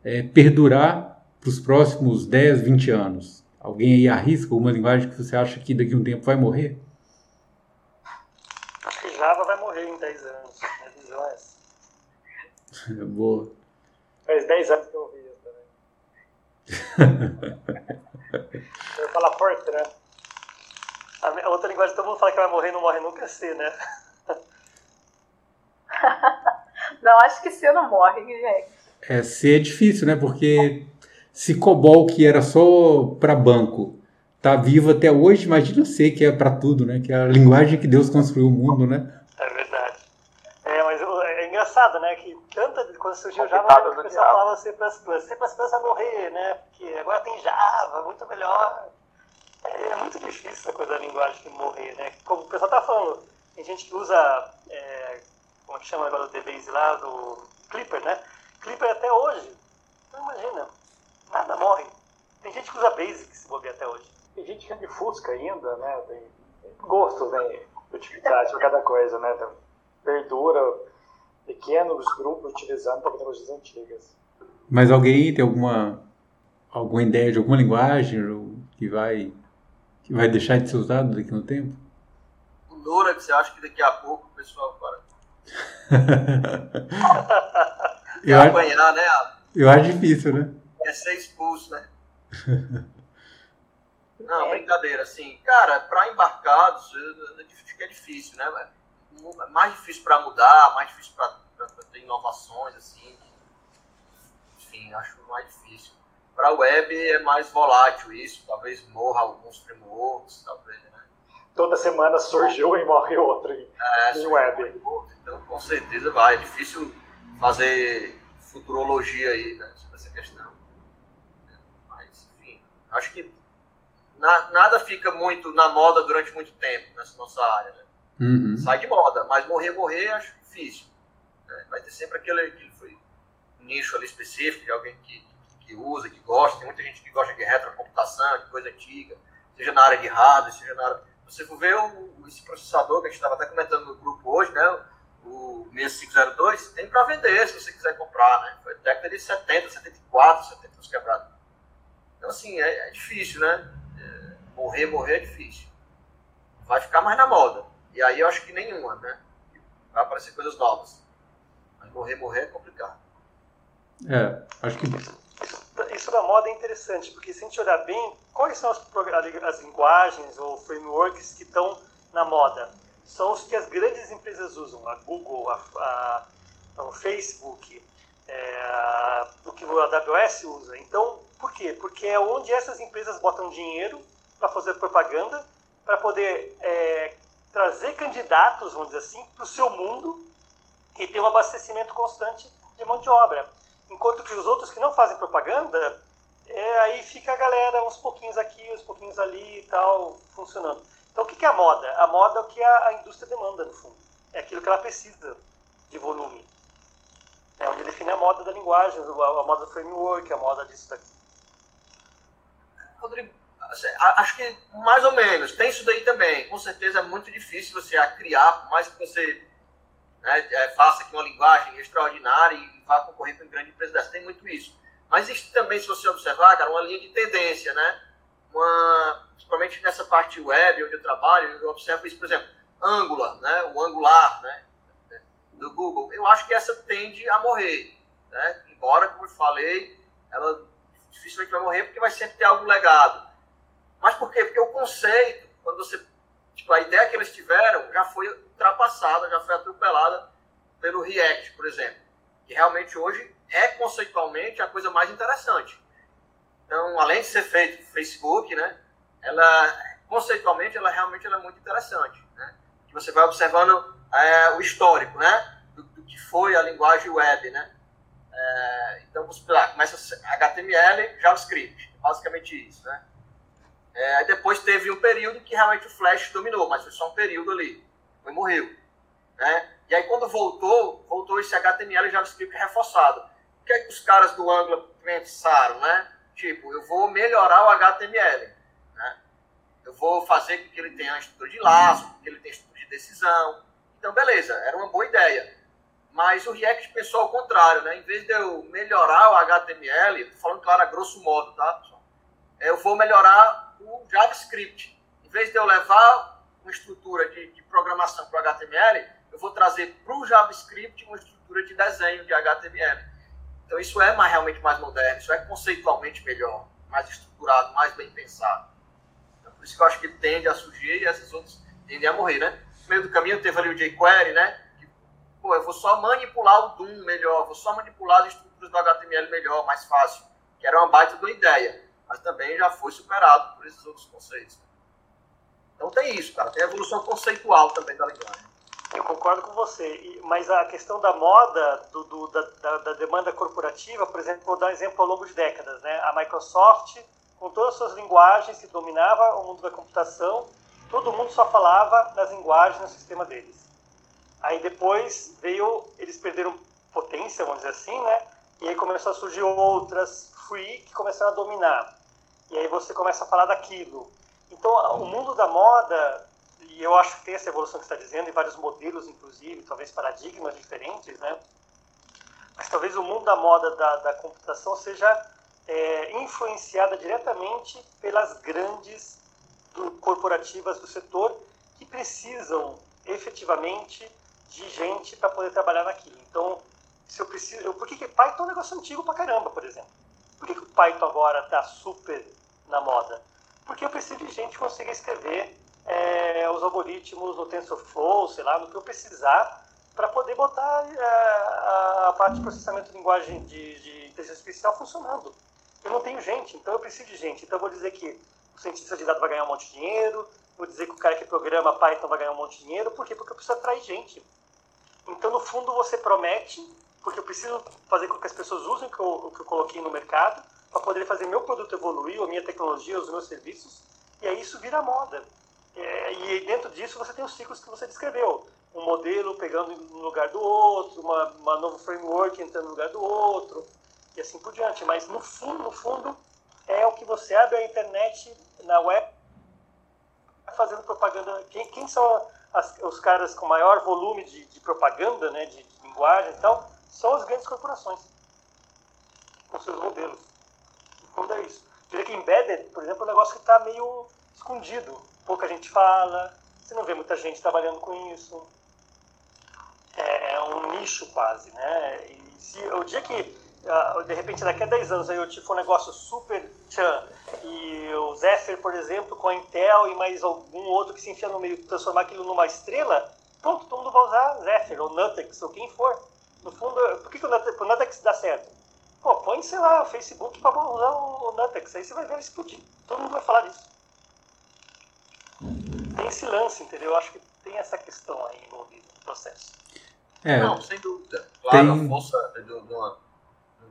é, perdurar para os próximos 10, 20 anos? Alguém aí arrisca alguma linguagem que você acha que daqui a um tempo vai morrer? Acho que Java vai morrer em 10 anos. A visão é essa. Boa. Faz 10 anos que eu ouvi também. eu ia falar Fortran. A outra linguagem que todo mundo fala que vai morrer e não morre nunca é C, né? não, acho que C não morre, gente. É, C é difícil, né? Porque se COBOL, que era só para banco, tá vivo até hoje, imagina C, que é para tudo, né? Que é a linguagem que Deus construiu o mundo, né? É verdade. É, mas é engraçado, né? Que tanta, quando surgiu Java, o pessoal falava C++. C++ vai morrer, né? Porque agora tem Java, muito melhor. É muito difícil essa coisa da linguagem que morrer, né? Como o pessoal tá falando, tem gente que usa, é, como é que chama agora o DBase lá, do Clipper, né? Clipper até hoje. Então imagina, nada morre. Tem gente que usa Basic se bobear até hoje. Tem gente que anda de Fusca ainda, né? Tem, gosto, né? Utilidade para cada coisa, né? Tem, perdura pequenos grupos utilizando tecnologias antigas. Mas alguém tem alguma alguma ideia de alguma linguagem que vai que vai deixar de ser usado daqui no tempo? O Dora, que você acha que daqui a pouco o pessoal para. eu apanhar, né? Eu acho difícil, né? É ser expulso, né? Não, brincadeira, assim, cara, para embarcados é difícil, né? É mais difícil para mudar, mais difícil para ter inovações, assim. Enfim, acho mais difícil. Para web é mais volátil isso, talvez morra alguns frameworks, talvez, né? Toda semana surgiu e morre outro em, é, em web. Então, com certeza vai. É difícil fazer futurologia aí, né, sobre essa questão. Acho que na, nada fica muito na moda durante muito tempo nessa nossa área, né? Uhum. Sai de moda, mas morrer, morrer, acho difícil. Né? Vai ter sempre aquele, aquele foi, nicho ali específico de alguém que, que usa, que gosta. Tem muita gente que gosta de retrocomputação, de coisa antiga, seja na área de hardware, seja na área... Você for ver o, esse processador que a gente estava até comentando no grupo hoje, né? o 6502, tem para vender se você quiser comprar, né? Foi década de 70, 74, 70 os quebrados. Então, assim, é, é difícil, né? É, morrer, morrer é difícil. Vai ficar mais na moda. E aí eu acho que nenhuma, né? Vai aparecer coisas novas. Mas morrer, morrer é complicado. É, acho que. Isso da moda é interessante, porque se a gente olhar bem, quais são as, as linguagens ou frameworks que estão na moda? são os que as grandes empresas usam, a Google, a, a, o Facebook, é, o que o AWS usa. Então, por quê? Porque é onde essas empresas botam dinheiro para fazer propaganda, para poder é, trazer candidatos, vamos dizer assim, para o seu mundo e ter um abastecimento constante de mão de obra. Enquanto que os outros que não fazem propaganda, é, aí fica a galera uns pouquinhos aqui, uns pouquinhos ali e tal, funcionando. Então, o que é a moda? A moda é o que a, indústria demanda, no fundo. É aquilo que ela precisa de volume. É onde define a moda da linguagem, a, moda do framework, a moda disso daqui. Rodrigo, assim, acho que mais ou menos. Tem isso daí também. Com certeza é muito difícil você criar, por mais que você né, é, faça aqui uma linguagem extraordinária e vá concorrer com grande empresa dessa. Tem muito isso. Mas existe também, se você observar, cara, uma linha de tendência, né? Uma, principalmente nessa parte web onde eu trabalho, eu observo isso, por exemplo, Angular, né, o Angular, né, do Google. Eu acho que essa tende a morrer, né? Embora, como eu falei, ela dificilmente vai morrer porque vai sempre ter algo legado. Mas por quê? Porque o conceito, quando você, tipo, a ideia que eles tiveram já foi ultrapassada, já foi atropelada pelo React, por exemplo, que realmente hoje é conceitualmente a coisa mais interessante. Então, além de ser feito Facebook, né, ela conceitualmente ela realmente ela é muito interessante, né? Que você vai observando é, o histórico, né? Do, do, que foi a linguagem web, né? É, então você lá, começa HTML, JavaScript, basicamente isso, né? É, depois teve um período que realmente o Flash dominou, mas foi só um período ali. Foi morreu. Né? E aí quando voltou, voltou esse HTML e JavaScript reforçado. O que é que os caras do Angular pensaram, né? Tipo, eu vou melhorar o HTML. Né? Eu vou fazer com que ele tenha uma estrutura de laço, que ele tenha estrutura de decisão. Então, beleza, era uma boa ideia. Mas o React pensou ao contrário, né? Em vez de eu melhorar o HTML, falando claro a grosso modo, tá, pessoal? Eu vou melhorar o JavaScript. Em vez de eu levar uma estrutura de, de programação para o HTML, eu vou trazer para o JavaScript uma estrutura de desenho de HTML. Então isso é mais, realmente mais moderno, isso é conceitualmente melhor, mais estruturado, mais bem pensado. Então, por isso que eu acho que tende a surgir e esses outros tendem a morrer, né? No meio do caminho teve ali o jQuery, né? Que, pô, eu vou só manipular o DOM melhor, vou só manipular as estruturas do HTML melhor, mais fácil, que era uma baita de uma ideia, mas também já foi superado por esses outros conceitos. Então tem isso, cara, tem a evolução conceitual também da linguagem. Eu concordo com você, mas a questão da moda, do, do da, da, da, demanda corporativa, por exemplo, vou dar um exemplo ao longo de décadas. Né? A Microsoft, com todas as suas linguagens, que dominava o mundo da computação, todo mundo só falava nas linguagens no sistema deles. Aí depois veio, eles perderam potência, vamos dizer assim, né? E aí começou a surgir outras free que começaram a dominar. E aí você começa a falar daquilo. Então, o mundo da moda e eu acho que tem essa evolução que está dizendo, em vários modelos, inclusive, talvez paradigmas diferentes, né? Mas talvez o mundo da moda da, da computação seja é, influenciada diretamente pelas grandes corporativas do setor que precisam efetivamente de gente para poder trabalhar naquilo. Então, se eu preciso, eu, por que, que Python é um negócio antigo pra caramba, por exemplo? Por que, que o Python agora está super na moda? Porque eu preciso de gente que consiga escrever é, os algoritmos no TensorFlow, sei lá, no que eu precisar, para poder botar é, a parte de processamento de linguagem de, de inteligência artificial funcionando. Eu não tenho gente, então eu preciso de gente. Então eu vou dizer que o cientista de dados vai ganhar um monte de dinheiro, vou dizer que o cara que programa Python vai ganhar um monte de dinheiro, por quê? Porque eu preciso atrair gente. Então, no fundo, você promete, porque eu preciso fazer com que as pessoas usem o que eu, o que eu coloquei no mercado, para poder fazer meu produto evoluir, a minha tecnologia, os meus serviços, e aí isso vira moda. É, e dentro disso você tem os ciclos que você descreveu. Um modelo pegando no lugar do outro, uma, uma novo framework entrando no lugar do outro, e assim por diante. Mas no fundo, no fundo, é o que você abre a internet na web fazendo propaganda. Quem, quem são as, os caras com maior volume de, de propaganda, né, de, de, linguagem e tal? São as grandes corporações, com seus modelos. Fundo é isso. Diria que embedded, por exemplo, é um negócio que está meio escondido pouca gente fala, você não vê muita gente trabalhando com isso. É, é um nicho quase, né? E se o dia que, de repente, daqui a 10 anos, a IoT for um negócio super tchan, e o Zephyr, por exemplo, com a Intel e mais algum outro que se enfia no meio, transformar aquilo numa estrela, pronto, todo mundo vai usar Zephyr, ou Nutex, ou quem for. No fundo, por que, que o, Nutex, o Nutex dá certo? Pô, põe, sei lá, o Facebook para usar o Nutex, aí você vai ver ele explodir. Todo mundo vai falar disso tem esse lance, entendeu? Eu acho que tem essa questão aí envolvida no processo. É, Não, sem dúvida. Claro, tem... a força do, do,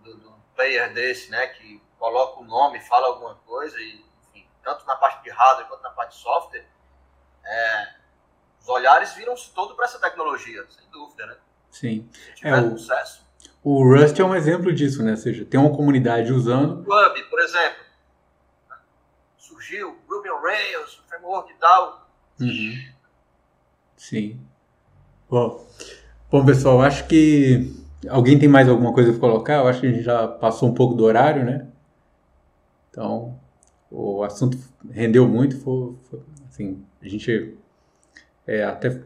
do, do, player desse, né, que coloca o nome, fala alguma coisa, e, enfim, tanto na parte de hardware quanto na parte de software, é, os olhares viram-se todo para essa tecnologia, sem dúvida, né? Sim. Se tiver é, sucesso. O Rust é um exemplo disso, né? Ou seja, tem uma comunidade usando. O Club, por exemplo. Surgiu, Ruby on Rails, framework e tal. Uhum. Sim. Bom, bom, pessoal, acho que alguém tem mais alguma coisa para colocar? Eu acho que a gente já passou um pouco do horário, né? Então, o assunto rendeu muito, foi, foi assim, a gente é, até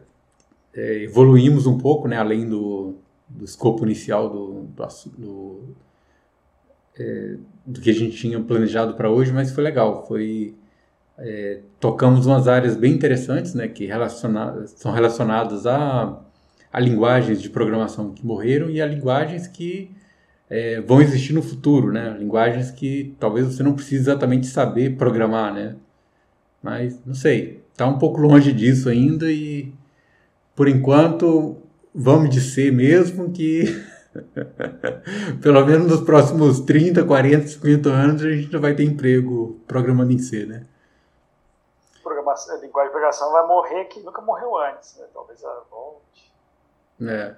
é, evoluímos um pouco, né, além do, do escopo inicial do, do, do, é, do que a gente tinha planejado para hoje, mas foi legal, foi é, tocamos umas áreas bem interessantes, né, que relaciona são relacionadas a, a linguagens de programação que morreram e a linguagens que é, vão existir no futuro, né, linguagens que talvez você não precise exatamente saber programar, né, mas não sei, está um pouco longe disso ainda e por enquanto vamos de ser mesmo que pelo menos nos próximos 30, 40, 50 anos a gente vai ter emprego programando em C, né? programação, linguagem de programação vai morrer que nunca morreu antes. Né? Talvez ela volte. É.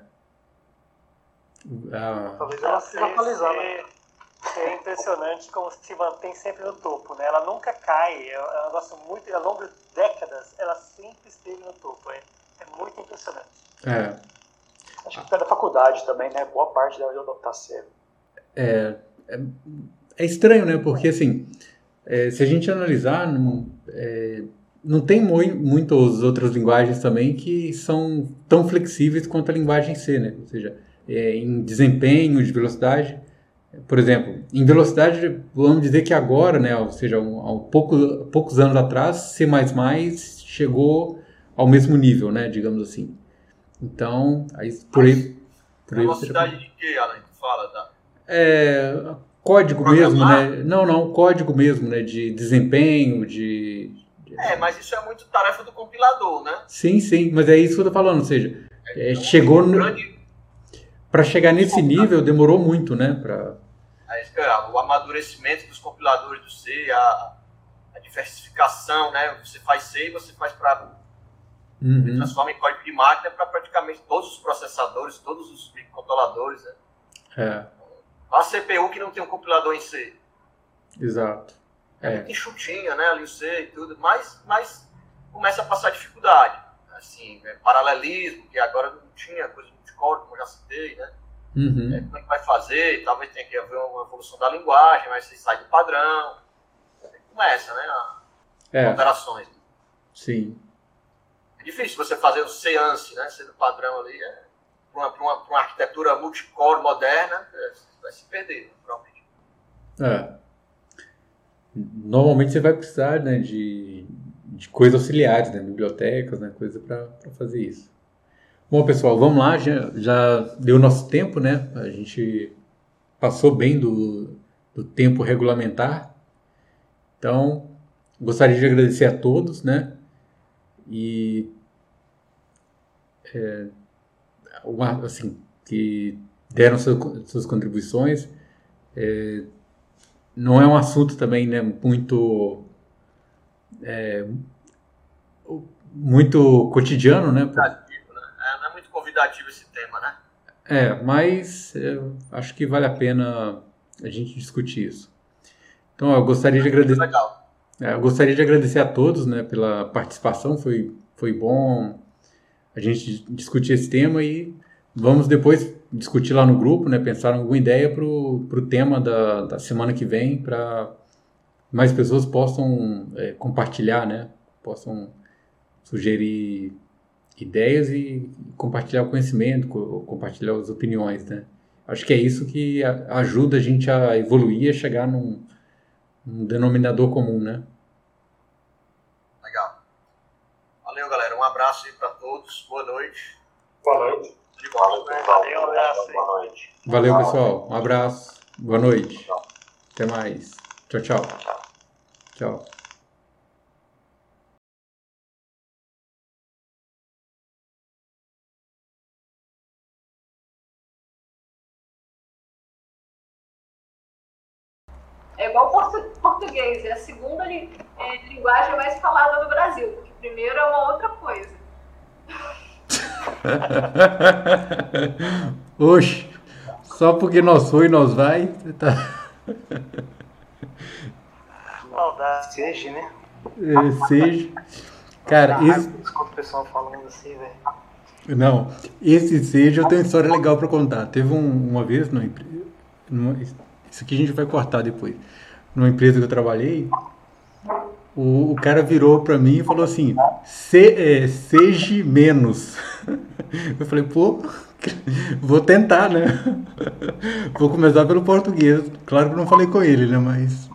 Ah. Talvez ela seja atualizada. É impressionante como se mantém sempre no topo, né? Ela nunca cai, é um negócio muito, ao longo de décadas, ela sempre esteve no topo. É, é muito impressionante. É. Acho que é da faculdade também, né? Boa parte dela já tá cedo. É, é, é, estranho, né? Porque assim, é, se a gente analisar, não, é, não tem muitas outras linguagens também que são tão flexíveis quanto a linguagem C, né? Ou seja, é, em desempenho de velocidade. Por exemplo, em velocidade, vamos dizer que agora, né, ou seja, um, há um pouco, poucos anos atrás, C++ chegou ao mesmo nível, né, digamos assim. Então, aí, por aí... Por velocidade de que, Alan, que fala? Tá? É, código mesmo, né? Não, não, código mesmo, né, de desempenho, de... É, mas isso é muito tarefa do compilador, né? Sim, sim, mas é isso que eu tô falando, ou seja, é, então, chegou... No... Para chegar nesse nível demorou muito, né? Pra... O amadurecimento dos compiladores do C, a, a diversificação, né? Você faz C e você faz para uhum. transforma em código de máquina para praticamente todos os processadores, todos os microcontroladores, né? É. A CPU que não tem um compilador em C. Exato. É, é. muito enxutinha, né? Ali o C e tudo, mas, mas começa a passar dificuldade. Assim, é, paralelismo, que agora não tinha coisa Core, como eu já citei, né? Uhum. É, como é que vai fazer? Talvez tenha que haver uma evolução da linguagem, mas você sai do padrão. Começa, né? É. Alterações. Sim. É difícil você fazer o seance, né? Sendo padrão ali. É, para uma, uma, uma, arquitetura multicore moderna, é, vai se perder, provavelmente. É. Normalmente você vai precisar né, de, de coisas auxiliares, né, bibliotecas, né, coisa para fazer isso. Bom, pessoal, vamos lá. Já, já deu nosso tempo, né? A gente passou bem do, do tempo regulamentar. Então, gostaria de agradecer a todos, né? E é, uma, assim, que deram suas, suas contribuições. É, não é um assunto também né, muito é, muito cotidiano, né? convidativo esse tema, né? É, mas eu acho que vale a pena a gente discutir isso. Então, eu gostaria de agradecer. Legal. É, eu gostaria de agradecer a todos, né, pela participação. Foi, foi bom a gente discutir esse tema e vamos depois discutir lá no grupo, né, pensar em alguma ideia para o tema da, da semana que vem, para mais pessoas possam é, compartilhar, né, possam sugerir ideias e compartilhar o conhecimento, compartilhar as opiniões, né? Acho que é isso que ajuda a gente a evoluir, a chegar num, num denominador comum, né? Legal. Valeu, galera. Um abraço aí para todos. Boa noite. Boa noite. Valeu, Valeu, um abraço. Boa noite. Valeu, pessoal. Um abraço. Boa noite. Até mais. Tchau, tchau. Tchau. É igual português, é a segunda li, é, linguagem mais falada no Brasil, porque primeiro é uma outra coisa. Oxe, só porque nós foi, nós vai. Tá... Maldade. Seja, né? É, seja. Cara, esse... Escuta o pessoal falando assim, velho. Não, esse seja eu tenho uma história legal para contar. Teve um, uma vez, no, numa, isso aqui a gente vai cortar depois. Numa empresa que eu trabalhei, o, o cara virou para mim e falou assim: Se, é, seja menos. Eu falei, pô, vou tentar, né? Vou começar pelo português. Claro que não falei com ele, né? Mas